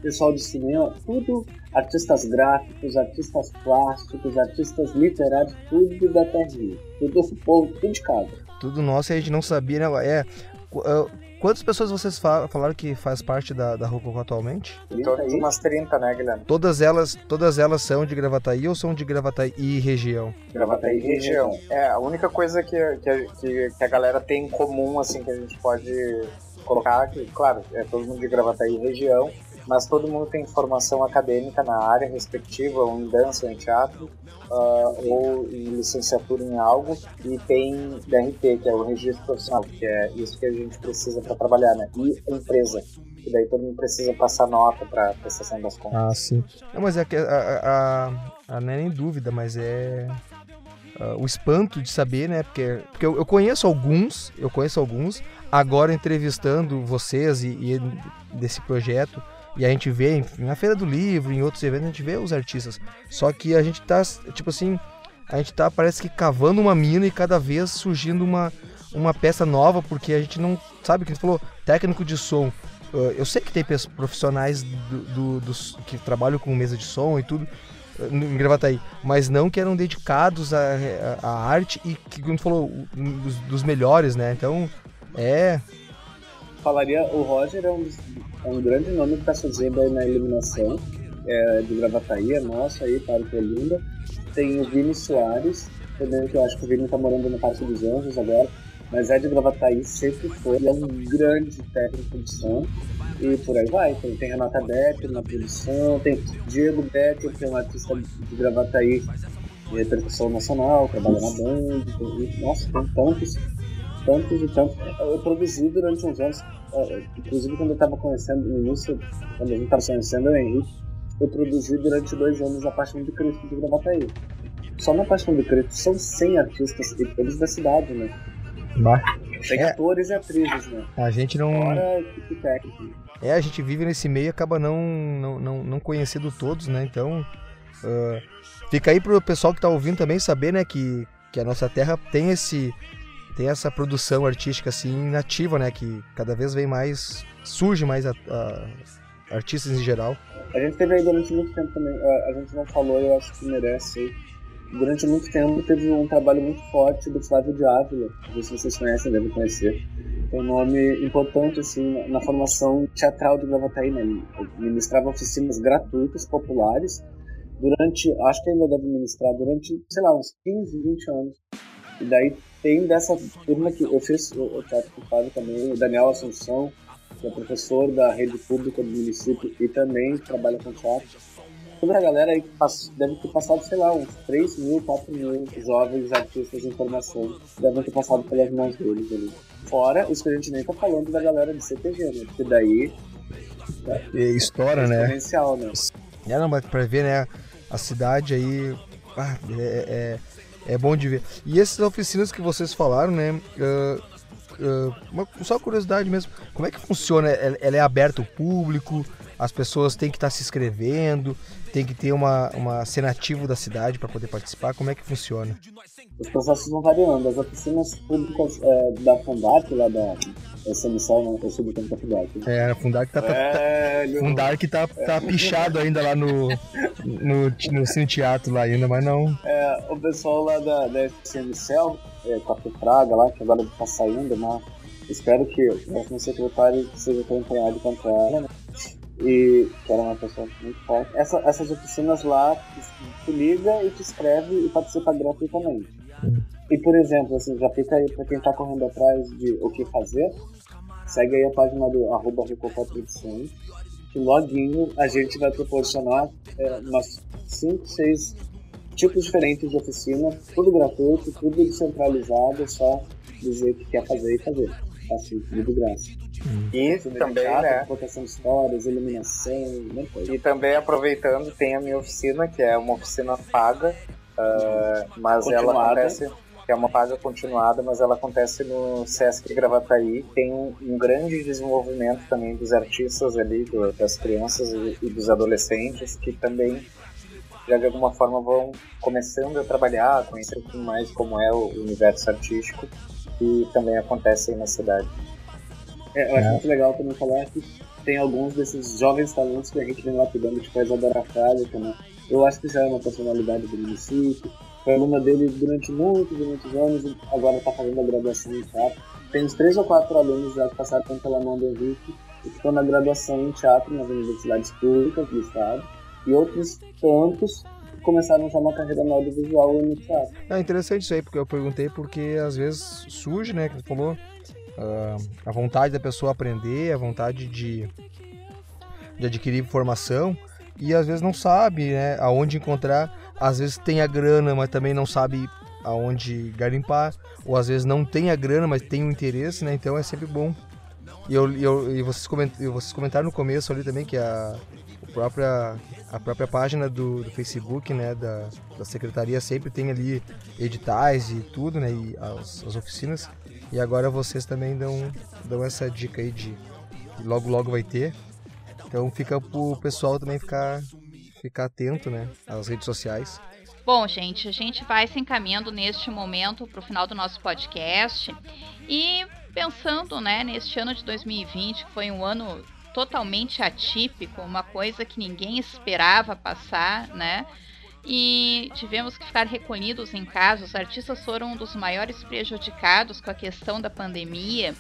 pessoal de cinema, tudo, artistas gráficos, artistas plásticos, artistas literários, tudo da terra, tudo do povo, tudo de casa. Tudo nosso e a gente não sabia, né? É, Quantas pessoas vocês falaram que faz parte da, da Rococó atualmente? De umas 30, né, Guilherme? Todas elas, todas elas são de Gravataí ou são de Gravataí e região? Gravataí e região. É, a única coisa que, que, que, que a galera tem em comum, assim, que a gente pode colocar, que, claro, é todo mundo de Gravataí e região, mas todo mundo tem formação acadêmica na área respectiva, ou em dança, ou em teatro, uh, ou em licenciatura em algo, e tem DRT, que é o registro profissional, que é isso que a gente precisa para trabalhar, né? E empresa, que daí todo mundo precisa passar nota para prestação das contas. Ah, sim. Não, mas é que a, a, a, não é nem dúvida, mas é uh, o espanto de saber, né? Porque, porque eu, eu, conheço alguns, eu conheço alguns, agora entrevistando vocês e, e desse projeto, e a gente vê na Feira do Livro, em outros eventos, a gente vê os artistas. Só que a gente tá, tipo assim, a gente tá, parece que cavando uma mina e cada vez surgindo uma, uma peça nova, porque a gente não sabe o que você falou, técnico de som. Eu sei que tem profissionais do, do, dos, que trabalham com mesa de som e tudo em Gravataí, mas não que eram dedicados à, à arte e que, como falou, dos, dos melhores, né? Então, é. Falaria, o Roger é um é um grande nome que está surgindo aí na iluminação é, de Gravataí, é nosso aí, Parque Olinda. Tem o Vini Soares, também que eu acho que o Vini está morando no Parque dos Anjos agora, mas é de Gravataí, sempre foi, é um grande técnico de som. E por aí vai, tem, tem Renata Becker na produção, tem Diego Becker, que é um artista de Gravataí de repercussão nacional, trabalha na Band, tem, nossa, tem tantos, tantos e tantos. Eu produzi durante uns anos é, inclusive quando eu estava conhecendo, no início, quando a gente estava conhecendo o Henrique, eu produzi durante dois anos a Paixão do Cristo de Gravataí. Só na Paixão do Cristo são 100 artistas, e todos da cidade, né? Mas... Tem é. atores e atrizes, né? A gente não. Fora equipe técnica. É, a gente vive nesse meio e acaba não, não, não, não conhecendo todos, né? Então, uh, fica aí pro pessoal que tá ouvindo também saber, né, que, que a nossa terra tem esse tem essa produção artística assim nativa, né? Que cada vez vem mais, surge mais a, a artistas em geral. A gente teve aí durante muito tempo também, a, a gente não falou, eu acho que merece. Durante muito tempo teve um trabalho muito forte do Flávio de Ávila, se vocês conhecem, devem conhecer. Tem um nome importante assim na, na formação teatral do Gravataí, né? Ele ministrava oficinas gratuitas, populares, durante, acho que ainda deve ministrar durante, sei lá, uns 15, 20 anos. E daí tem dessa turma que eu fiz o, teatro com o Fábio também, o Daniel Assunção, que é professor da rede pública do município e também trabalha com teatro. Toda a galera aí deve ter passado, sei lá, uns 3 mil, 4 mil jovens artistas em formação. Devem ter passado pelas mãos deles ali. Fora os que a gente nem tá falando da galera de CTG, né? Porque daí. É, história, é né? né? É, não, mas pra ver, né? A cidade aí. Ah, é, é, é, bom de ver. E essas oficinas que vocês falaram, né? Uh, uma, só curiosidade mesmo. Como é que funciona? Ela é aberta ao público? As pessoas têm que estar se inscrevendo? Tem que ter uma, uma ser nativo da cidade para poder participar? Como é que funciona? Os processos vão variando. As oficinas públicas é, da Fundac, lá da, missão, né? Eu sou do tempo da Fundac. É, a Fundac tá, tá, tá, Fundac tá, tá pichado ainda lá no, no, no Cine Teatro lá ainda, mas não. É, o pessoal lá da, da FCMCL, é, Café Fraga lá, que agora tá saindo, mas espero que o próximo secretário seja tão empenhado quanto ela, né? E que era uma pessoa muito forte. Essa, essas oficinas lá, tu liga e te escreve e participa gratuitamente. E por exemplo, assim, já fica aí pra quem tá correndo atrás de o que fazer, segue aí a página do arroba Produções, que loguinho a gente vai proporcionar é, umas 5, 6 tipos diferentes de oficina, tudo gratuito, tudo descentralizado, é só dizer que quer fazer e fazer. Assim, tudo graça. E também, teatro, né? Votação de histórias, iluminação, E também aproveitando, tem a minha oficina, que é uma oficina paga, uh, mas ela acontece que é uma paga continuada, mas ela acontece no Sesc Gravataí. Tem um, um grande desenvolvimento também dos artistas ali, do, das crianças e, e, dos adolescentes, que também já de alguma forma vão começando a trabalhar, conhecer um pouquinho mais como é o universo artístico, que também acontece aí na cidade. É, eu acho é. muito legal também falar que tem alguns desses jovens talentos que a gente vem lapidando, tipo a Isadora Frálica, né? Eu acho que já é uma personalidade do município. Foi aluna dele durante muitos e muitos anos e agora está fazendo a graduação em teatro. Tem uns três ou quatro alunos já que passaram pela mão do Henrique e que estão na graduação em teatro nas universidades públicas do estado. E outros tantos começaram já uma carreira no audiovisual e no teatro. É interessante isso aí, porque eu perguntei porque às vezes surge, né, que você falou, uh, a vontade da pessoa aprender, a vontade de, de adquirir informação e às vezes não sabe, né, aonde encontrar, às vezes tem a grana, mas também não sabe aonde garimpar, ou às vezes não tem a grana, mas tem o interesse, né, então é sempre bom. E, eu, eu, e vocês, coment, vocês comentaram no começo ali também que a própria, a própria página do, do Facebook, né, da, da secretaria sempre tem ali editais e tudo, né, e as, as oficinas. E agora vocês também dão, dão essa dica aí de logo logo vai ter. Então fica pro pessoal também ficar, ficar atento, né, às redes sociais. Bom, gente, a gente vai se encaminhando neste momento para o final do nosso podcast e pensando, né, neste ano de 2020, que foi um ano totalmente atípico, uma coisa que ninguém esperava passar, né? E tivemos que ficar recolhidos em casa. Os artistas foram um dos maiores prejudicados com a questão da pandemia.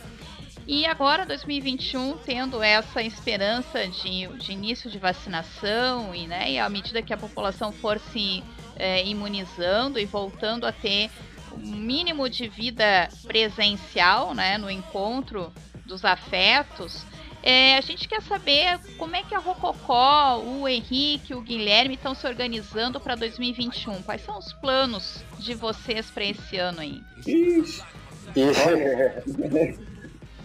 E agora, 2021, tendo essa esperança de, de início de vacinação e, né, e à medida que a população for se é, imunizando e voltando a ter o mínimo de vida presencial, né, no encontro dos afetos, é, a gente quer saber como é que a Rococó, o Henrique, o Guilherme estão se organizando para 2021. Quais são os planos de vocês para esse ano aí? Ixi. <laughs>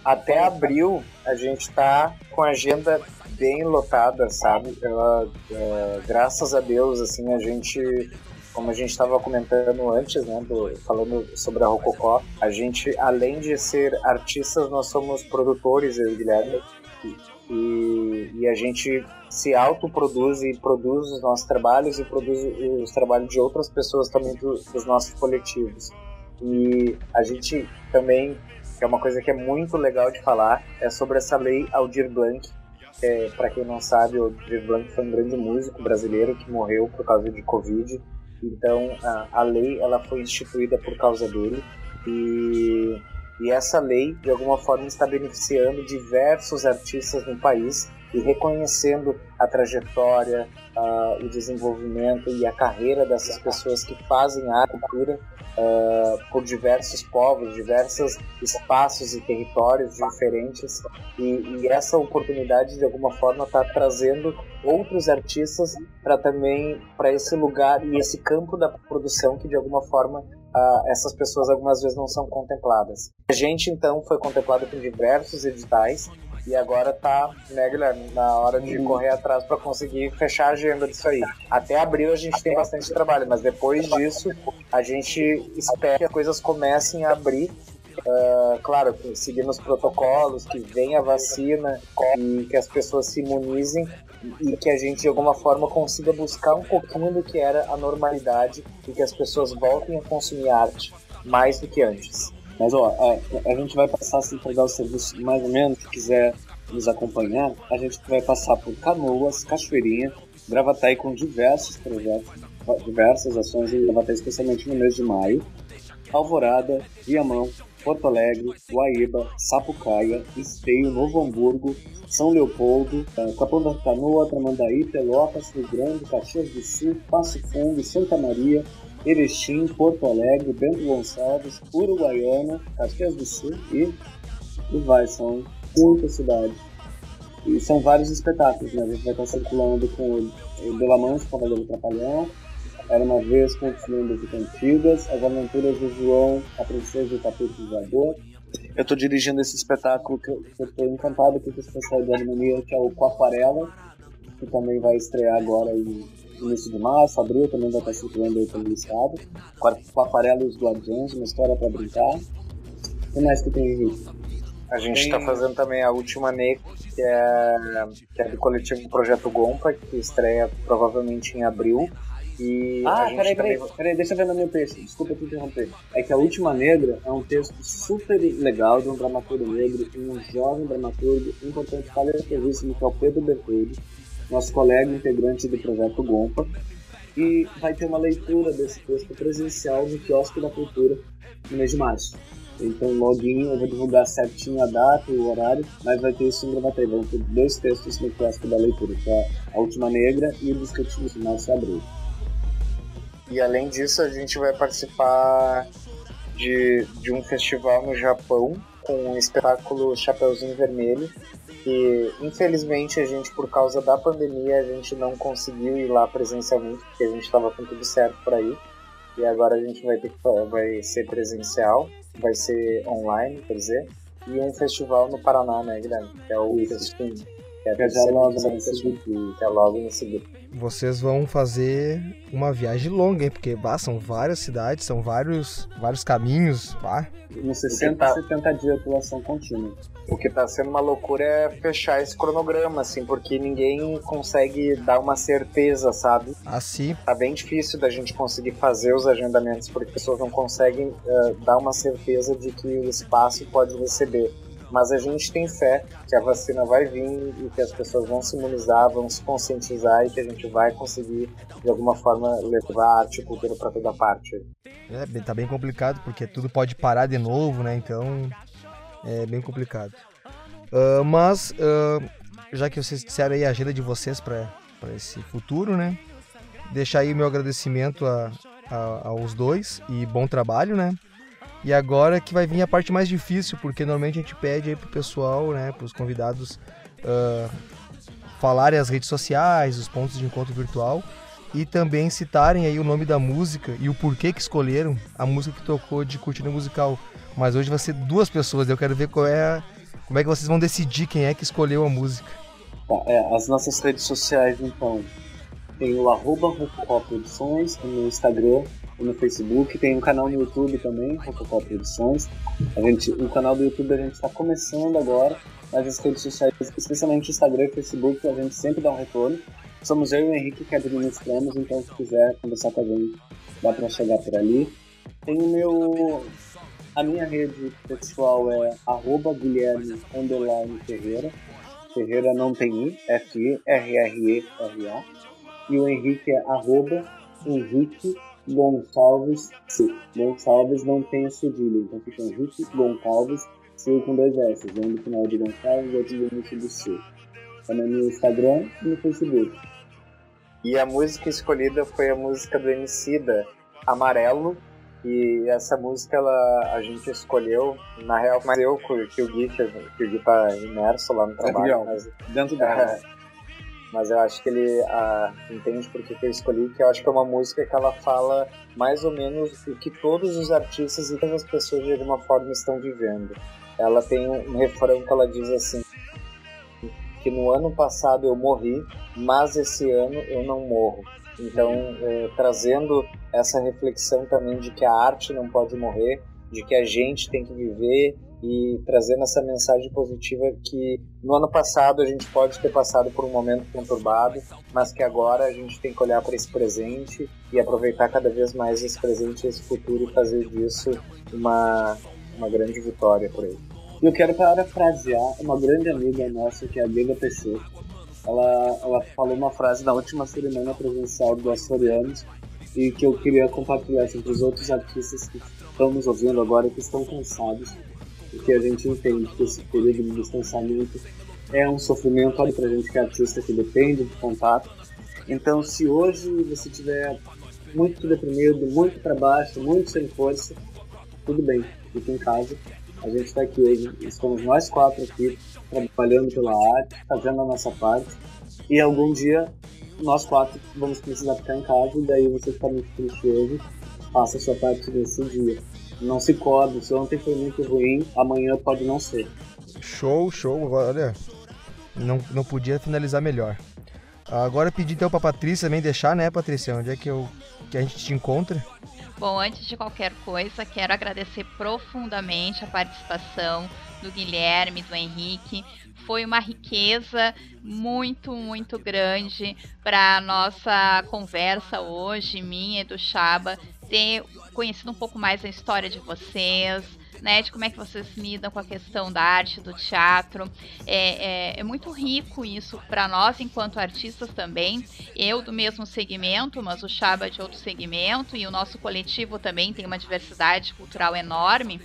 Até abril a gente está com a agenda bem lotada, sabe? É, graças a Deus, assim, a gente, como a gente estava comentando antes, né, do, falando sobre a Rococó, a gente, além de ser artistas, nós somos produtores, eu e o E, e a gente se autoproduz e produz os nossos trabalhos e produz os trabalhos de outras pessoas também do, dos nossos coletivos. E a gente também, que é uma coisa que é muito legal de falar, é sobre essa lei Aldir Blanc. É, Para quem não sabe, o Aldir Blanc foi um grande músico brasileiro que morreu por causa de Covid. Então a, a lei ela foi instituída por causa dele e, e essa lei de alguma forma está beneficiando diversos artistas no país e reconhecendo a trajetória, uh, o desenvolvimento e a carreira dessas pessoas que fazem a cultura uh, por diversos povos, diversos espaços e territórios diferentes. E, e essa oportunidade, de alguma forma, está trazendo outros artistas para também para esse lugar e esse campo da produção que, de alguma forma, Uh, essas pessoas algumas vezes não são contempladas. A gente então foi contemplado com diversos editais e agora tá, né, Guilherme, na hora de correr atrás para conseguir fechar a agenda disso aí. Até abril a gente tem bastante trabalho, mas depois disso a gente espera que as coisas comecem a abrir. Uh, claro, seguindo os protocolos, que venha a vacina e que as pessoas se imunizem e que a gente de alguma forma consiga buscar um pouquinho do que era a normalidade e que as pessoas voltem a consumir arte mais do que antes. Mas ó, a, a gente vai passar assim para dar o serviço mais ou menos, se quiser nos acompanhar, a gente vai passar por Canoas, Cachoeirinha, Gravataí com diversos projetos, diversas ações em Gravataí, especialmente no mês de maio, Alvorada, Viamão, Porto Alegre, Guaíba, Sapucaia, Esteio, Novo Hamburgo, São Leopoldo, eh, Capão da Canoa, Tramandaí, Pelotas, Rio Grande, Caxias do Sul, Passo Fundo, Santa Maria, Erechim, Porto Alegre, Bento Gonçalves, Uruguaiana, Caxias do Sul e, e vai, são muitas cidades. E são vários espetáculos, né? A gente vai estar circulando com o Belamante, Cavaleiro Trapalhão, Era uma vez com os lendas e cantigas, As Aventuras do João, A Princesa e o Tapete Voador. Eu estou dirigindo esse espetáculo que eu estou encantado com esse pessoal de harmonia, que é o Coaquarela, que também vai estrear agora em início de março, abril, também vai estar circulando aí pelo estado. Com Aquarela e os Guardiões, uma história para brincar. O que mais que tem, Henrique? A gente está fazendo também a última NECO, que é, que é do coletivo Projeto Gompa, que estreia provavelmente em abril. E ah, peraí, peraí, peraí, deixa eu ver no meu texto, desculpa te interromper. É que A Última Negra é um texto super legal de um dramaturgo negro, um jovem dramaturgo importante, talentosíssimo, que é o Pedro Bertoldi nosso colega integrante do projeto Gompa, e vai ter uma leitura desse texto presencial no Quiosque da Cultura no mês de março. Então, login, eu vou divulgar certinho a data e o horário, mas vai ter isso em Gravataí. Vão ter dois textos no Quiosque da Leitura, que é A Última Negra e o Discutimos de Março e Abril. E além disso, a gente vai participar de, de um festival no Japão com o espetáculo Chapeuzinho Vermelho, que infelizmente a gente por causa da pandemia a gente não conseguiu ir lá presencialmente porque a gente estava com tudo certo para ir e agora a gente vai ter que vai ser presencial vai ser online quer dizer e um festival no Paraná né Guilherme? Que é o Festival que é, que é logo no é logo no segundo vocês vão fazer uma viagem longa, hein? Porque bah, são várias cidades, são vários, vários caminhos. Bah. Uns 60, tá... 70 dias de atuação contínua. O que tá sendo uma loucura é fechar esse cronograma, assim, porque ninguém consegue dar uma certeza, sabe? Assim. Tá bem difícil da gente conseguir fazer os agendamentos, porque as pessoas não conseguem uh, dar uma certeza de que o espaço pode receber. Mas a gente tem fé que a vacina vai vir e que as pessoas vão se imunizar, vão se conscientizar e que a gente vai conseguir, de alguma forma, levar arte e cultura para toda parte. É, tá bem complicado, porque tudo pode parar de novo, né? Então, é bem complicado. Uh, mas, uh, já que vocês disseram aí a agenda de vocês para esse futuro, né? Deixar aí meu agradecimento a, a, aos dois e bom trabalho, né? E agora que vai vir a parte mais difícil, porque normalmente a gente pede aí pro pessoal, né, pros convidados uh, falarem as redes sociais, os pontos de encontro virtual e também citarem aí o nome da música e o porquê que escolheram a música que tocou de cortina musical. Mas hoje vai ser duas pessoas, eu quero ver qual é como é que vocês vão decidir quem é que escolheu a música. É, as nossas redes sociais então tem o arroba Produções no Instagram no Facebook, tem um canal no YouTube também, Rococó Produções. A gente, o canal do YouTube a gente está começando agora, mas as redes sociais, especialmente Instagram e Facebook, a gente sempre dá um retorno. Somos eu e o Henrique que administramos, então se quiser conversar com a gente, dá para chegar por ali. Tem o meu. A minha rede pessoal é arroba Guilherme Ferreira. Ferreira não tem I, F-I-R-R-E-R-A. E o Henrique é arroba Henrique Gonçalves C. Gonçalves não tem a cedilha, então fica Henrique Gonçalves C com dois S. Um do final de Gonçalves e outro do início do C. Também no Instagram e no Facebook. E a música escolhida foi a música do Emicida, Amarelo. E essa música ela, a gente escolheu, na real, mas eu que o Gui, que o Gui tá imerso lá no trabalho. Mas, dentro da é, mas eu acho que ele ah, entende por que eu escolhi, que eu acho que é uma música que ela fala mais ou menos o que todos os artistas e todas as pessoas de alguma forma estão vivendo. Ela tem um refrão que ela diz assim: que no ano passado eu morri, mas esse ano eu não morro. Então, é, trazendo essa reflexão também de que a arte não pode morrer, de que a gente tem que viver e trazendo essa mensagem positiva que no ano passado a gente pode ter passado por um momento conturbado, mas que agora a gente tem que olhar para esse presente e aproveitar cada vez mais esse presente e esse futuro e fazer disso uma, uma grande vitória por ele. Eu quero parafrasear uma grande amiga nossa, que é a Diego PC. Ela, ela falou uma frase na última cerimônia presencial do Açorianos e que eu queria compartilhar assim, os outros artistas que estão nos ouvindo agora e que estão cansados e que a gente entende que esse período de distanciamento é um sofrimento para a gente que é artista que depende de contato. Então, se hoje você estiver muito deprimido, muito para baixo, muito sem força, tudo bem, fique em casa a gente está aqui hoje, estamos nós quatro aqui, trabalhando pela arte, fazendo a nossa parte. E algum dia nós quatro vamos precisar ficar em casa, e daí você está muito triste hoje, faça a sua parte nesse dia. Não se cobre, se ontem foi muito ruim, amanhã pode não ser. Show, show, olha, não, não podia finalizar melhor. Agora pedir então para Patrícia também deixar, né, Patrícia, onde é que, eu, que a gente te encontra? Bom, antes de qualquer coisa, quero agradecer profundamente a participação do Guilherme, do Henrique. Foi uma riqueza muito, muito grande para a nossa conversa hoje, minha e do Chaba, ter conhecido um pouco mais a história de vocês, né, de como é que vocês lidam com a questão da arte, do teatro. É, é, é muito rico isso para nós, enquanto artistas também. Eu do mesmo segmento, mas o Chaba de outro segmento, e o nosso coletivo também tem uma diversidade cultural enorme,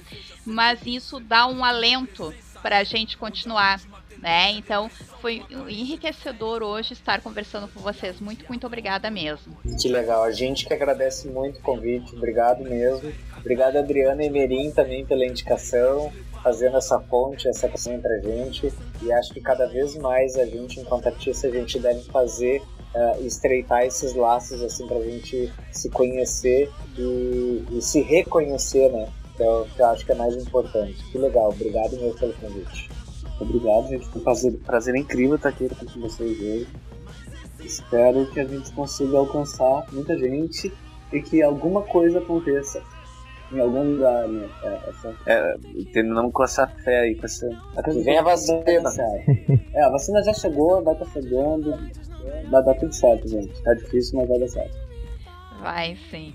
mas isso dá um alento para a gente continuar. Né? Então foi enriquecedor hoje estar conversando com vocês. Muito, muito obrigada mesmo. Que legal. A gente que agradece muito o convite. Obrigado mesmo. Obrigado, Adriana Emerim, também pela indicação, fazendo essa ponte, essa questão entre a gente. E acho que cada vez mais a gente, enquanto artista, a gente deve fazer uh, estreitar esses laços assim para a gente se conhecer e, e, se reconhecer, né? Que o que eu acho que é mais importante. Que legal, obrigado mesmo pelo convite. Obrigado, gente. Foi um prazer, prazer incrível estar aqui com vocês hoje. Espero que a gente consiga alcançar muita gente e que alguma coisa aconteça em algum lugar, né? É, essa, é, terminamos com essa fé aí, com essa. Vem a vacina. É, a vacina já chegou, vai estar tá chegando. Vai dar tudo certo, gente. Tá difícil, mas vai dar certo. Vai sim.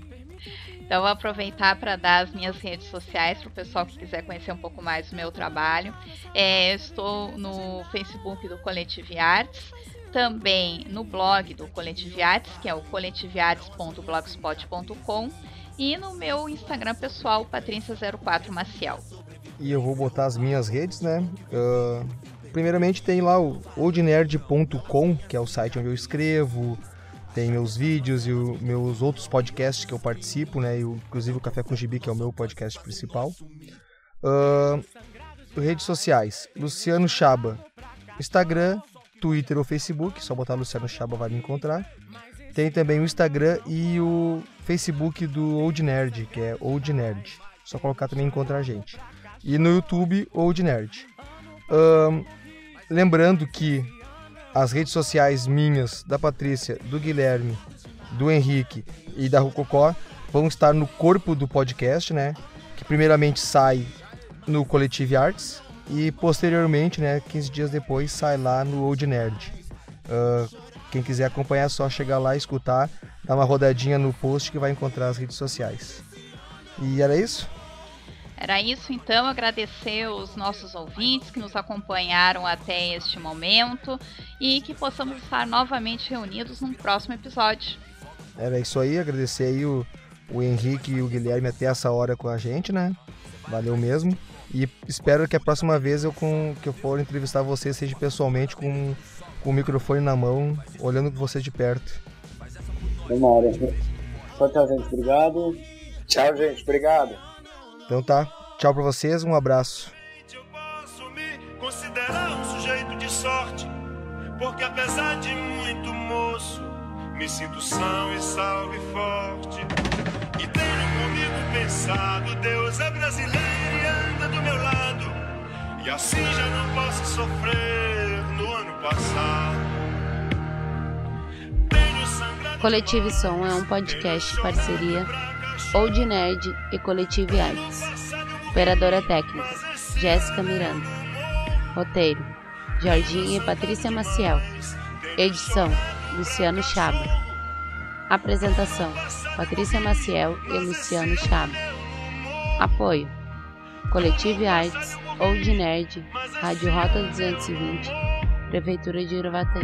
Então, vou aproveitar para dar as minhas redes sociais para o pessoal que quiser conhecer um pouco mais do meu trabalho. É, estou no Facebook do Coletive Arts, também no blog do Coletive Arts, que é o coletivearts.blogspot.com e no meu Instagram pessoal, Patrícia04 Maciel. E eu vou botar as minhas redes, né? Uh, primeiramente tem lá o oldnerd.com, que é o site onde eu escrevo, tem meus vídeos e os meus outros podcasts que eu participo, né? E, inclusive o Café com Gibi, que é o meu podcast principal. Uh, redes sociais, Luciano Chaba, Instagram, Twitter ou Facebook, só botar Luciano Chaba vai me encontrar. Tem também o Instagram e o Facebook do Old Nerd, que é Old Nerd. Só colocar também encontrar a gente. E no YouTube, Old Nerd. Um, lembrando que as redes sociais minhas, da Patrícia, do Guilherme, do Henrique e da Rococó vão estar no corpo do podcast, né? Que primeiramente sai no Collective Arts e posteriormente, né, 15 dias depois, sai lá no Old Nerd. Uh, quem quiser acompanhar é só chegar lá, escutar, dar uma rodadinha no post que vai encontrar as redes sociais. E era isso? Era isso então, agradecer os nossos ouvintes que nos acompanharam até este momento e que possamos estar novamente reunidos num próximo episódio. Era isso aí, agradecer aí o, o Henrique e o Guilherme até essa hora com a gente, né? Valeu mesmo. E espero que a próxima vez eu com, que eu for entrevistar vocês seja pessoalmente com, com o microfone na mão, olhando vocês de perto. Tomara. Só tchau, gente. Obrigado. Tchau, gente. Obrigado. Então tá. Tchau pra vocês, um abraço. Eu posso me considerar um sujeito de sorte, porque apesar de muito moço, me sinto são e salve forte. E tenho comigo pensado, Deus é brasileiro e anda do meu lado. E assim já não posso sofrer no ano passado. Tenho sangrado Coletivo Som é um podcast parceria Old Nerd e Coletivo Artes. Operadora técnica Jéssica Miranda. Roteiro Jorginho e Patrícia Maciel. Edição Luciano Chaba. Apresentação Patrícia Maciel e Luciano Chaba. Apoio Coletivo Artes, Old Nerd, Rádio Rota 220, Prefeitura de Uruvatei.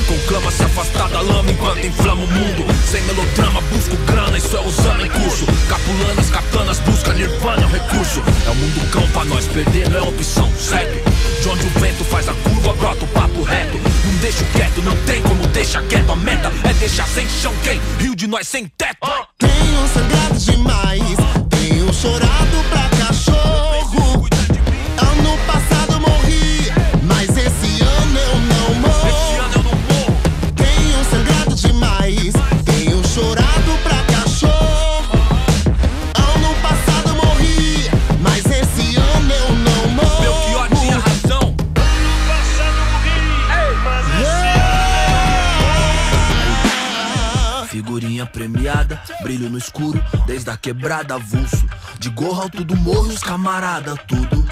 Conclama se afastar da lama enquanto inflama o mundo. Sem melodrama, busco grana, isso é usando em curso. Capulanas, katanas, busca nirvana, é um recurso. É o mundo cão pra nós, perder não é opção, certo? De onde o vento faz a curva, brota o papo reto. Não deixo quieto, não tem como deixar quieto. A meta é deixar sem chão quem? Rio de nós sem teto. Tenho sangrado demais, tenho chorado pra Premiada, brilho no escuro, desde a quebrada avulso. De gorro alto do morro, os camarada, tudo.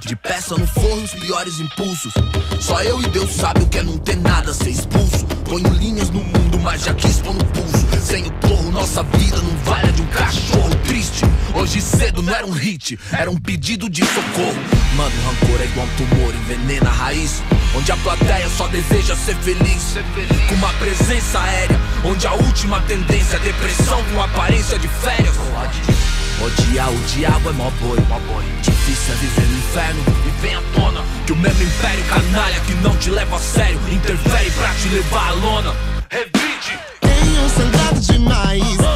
De peça no forro, os piores impulsos. Só eu e Deus sabe o que é não ter nada, ser expulso. Ponho linhas no mundo, mas já quis pôr no pulso. Sem o nossa vida não vale a de um cachorro triste. Hoje cedo não era um hit, era um pedido de socorro. Mano, rancor é igual um tumor, envenena a raiz. Onde a plateia só deseja ser feliz. Com uma presença aérea, onde a última tendência é depressão com aparência de férias. Odiar o diabo é mó boi. Difícil é viver no inferno e vem à tona que o mesmo império canalha que não te leva a sério interfere pra te levar à lona. Revide! Tenho sangrado demais,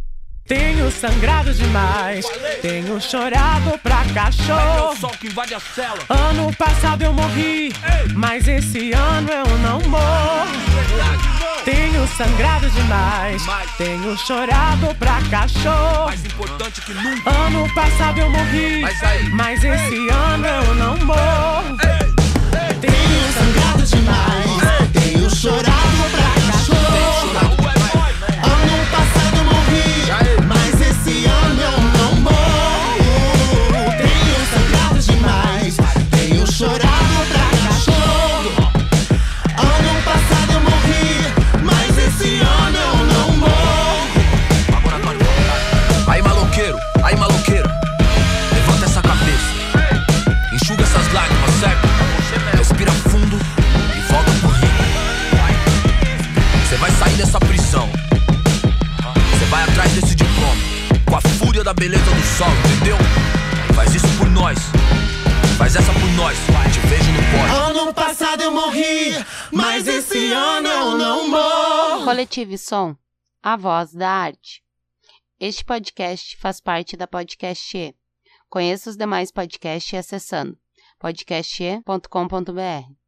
Tenho sangrado demais, tenho chorado pra cachorro. Ano passado eu morri, mas esse ano eu não morro. Verdade. Tenho sangrado demais, tenho chorado pra cachorro. Mais importante que nunca. Ano passado eu morri, Mas mas esse ano eu não morro. Tenho sangrado demais, tenho chorado da beleza do sol, entendeu? Faz isso por nós. Faz essa por nós. Te vejo no pódio. Ano passado eu morri, mas esse ano eu não morro. Coletivo Som, a voz da arte. Este podcast faz parte da Podcast E. Conheça os demais podcasts acessando podcaste.com.br.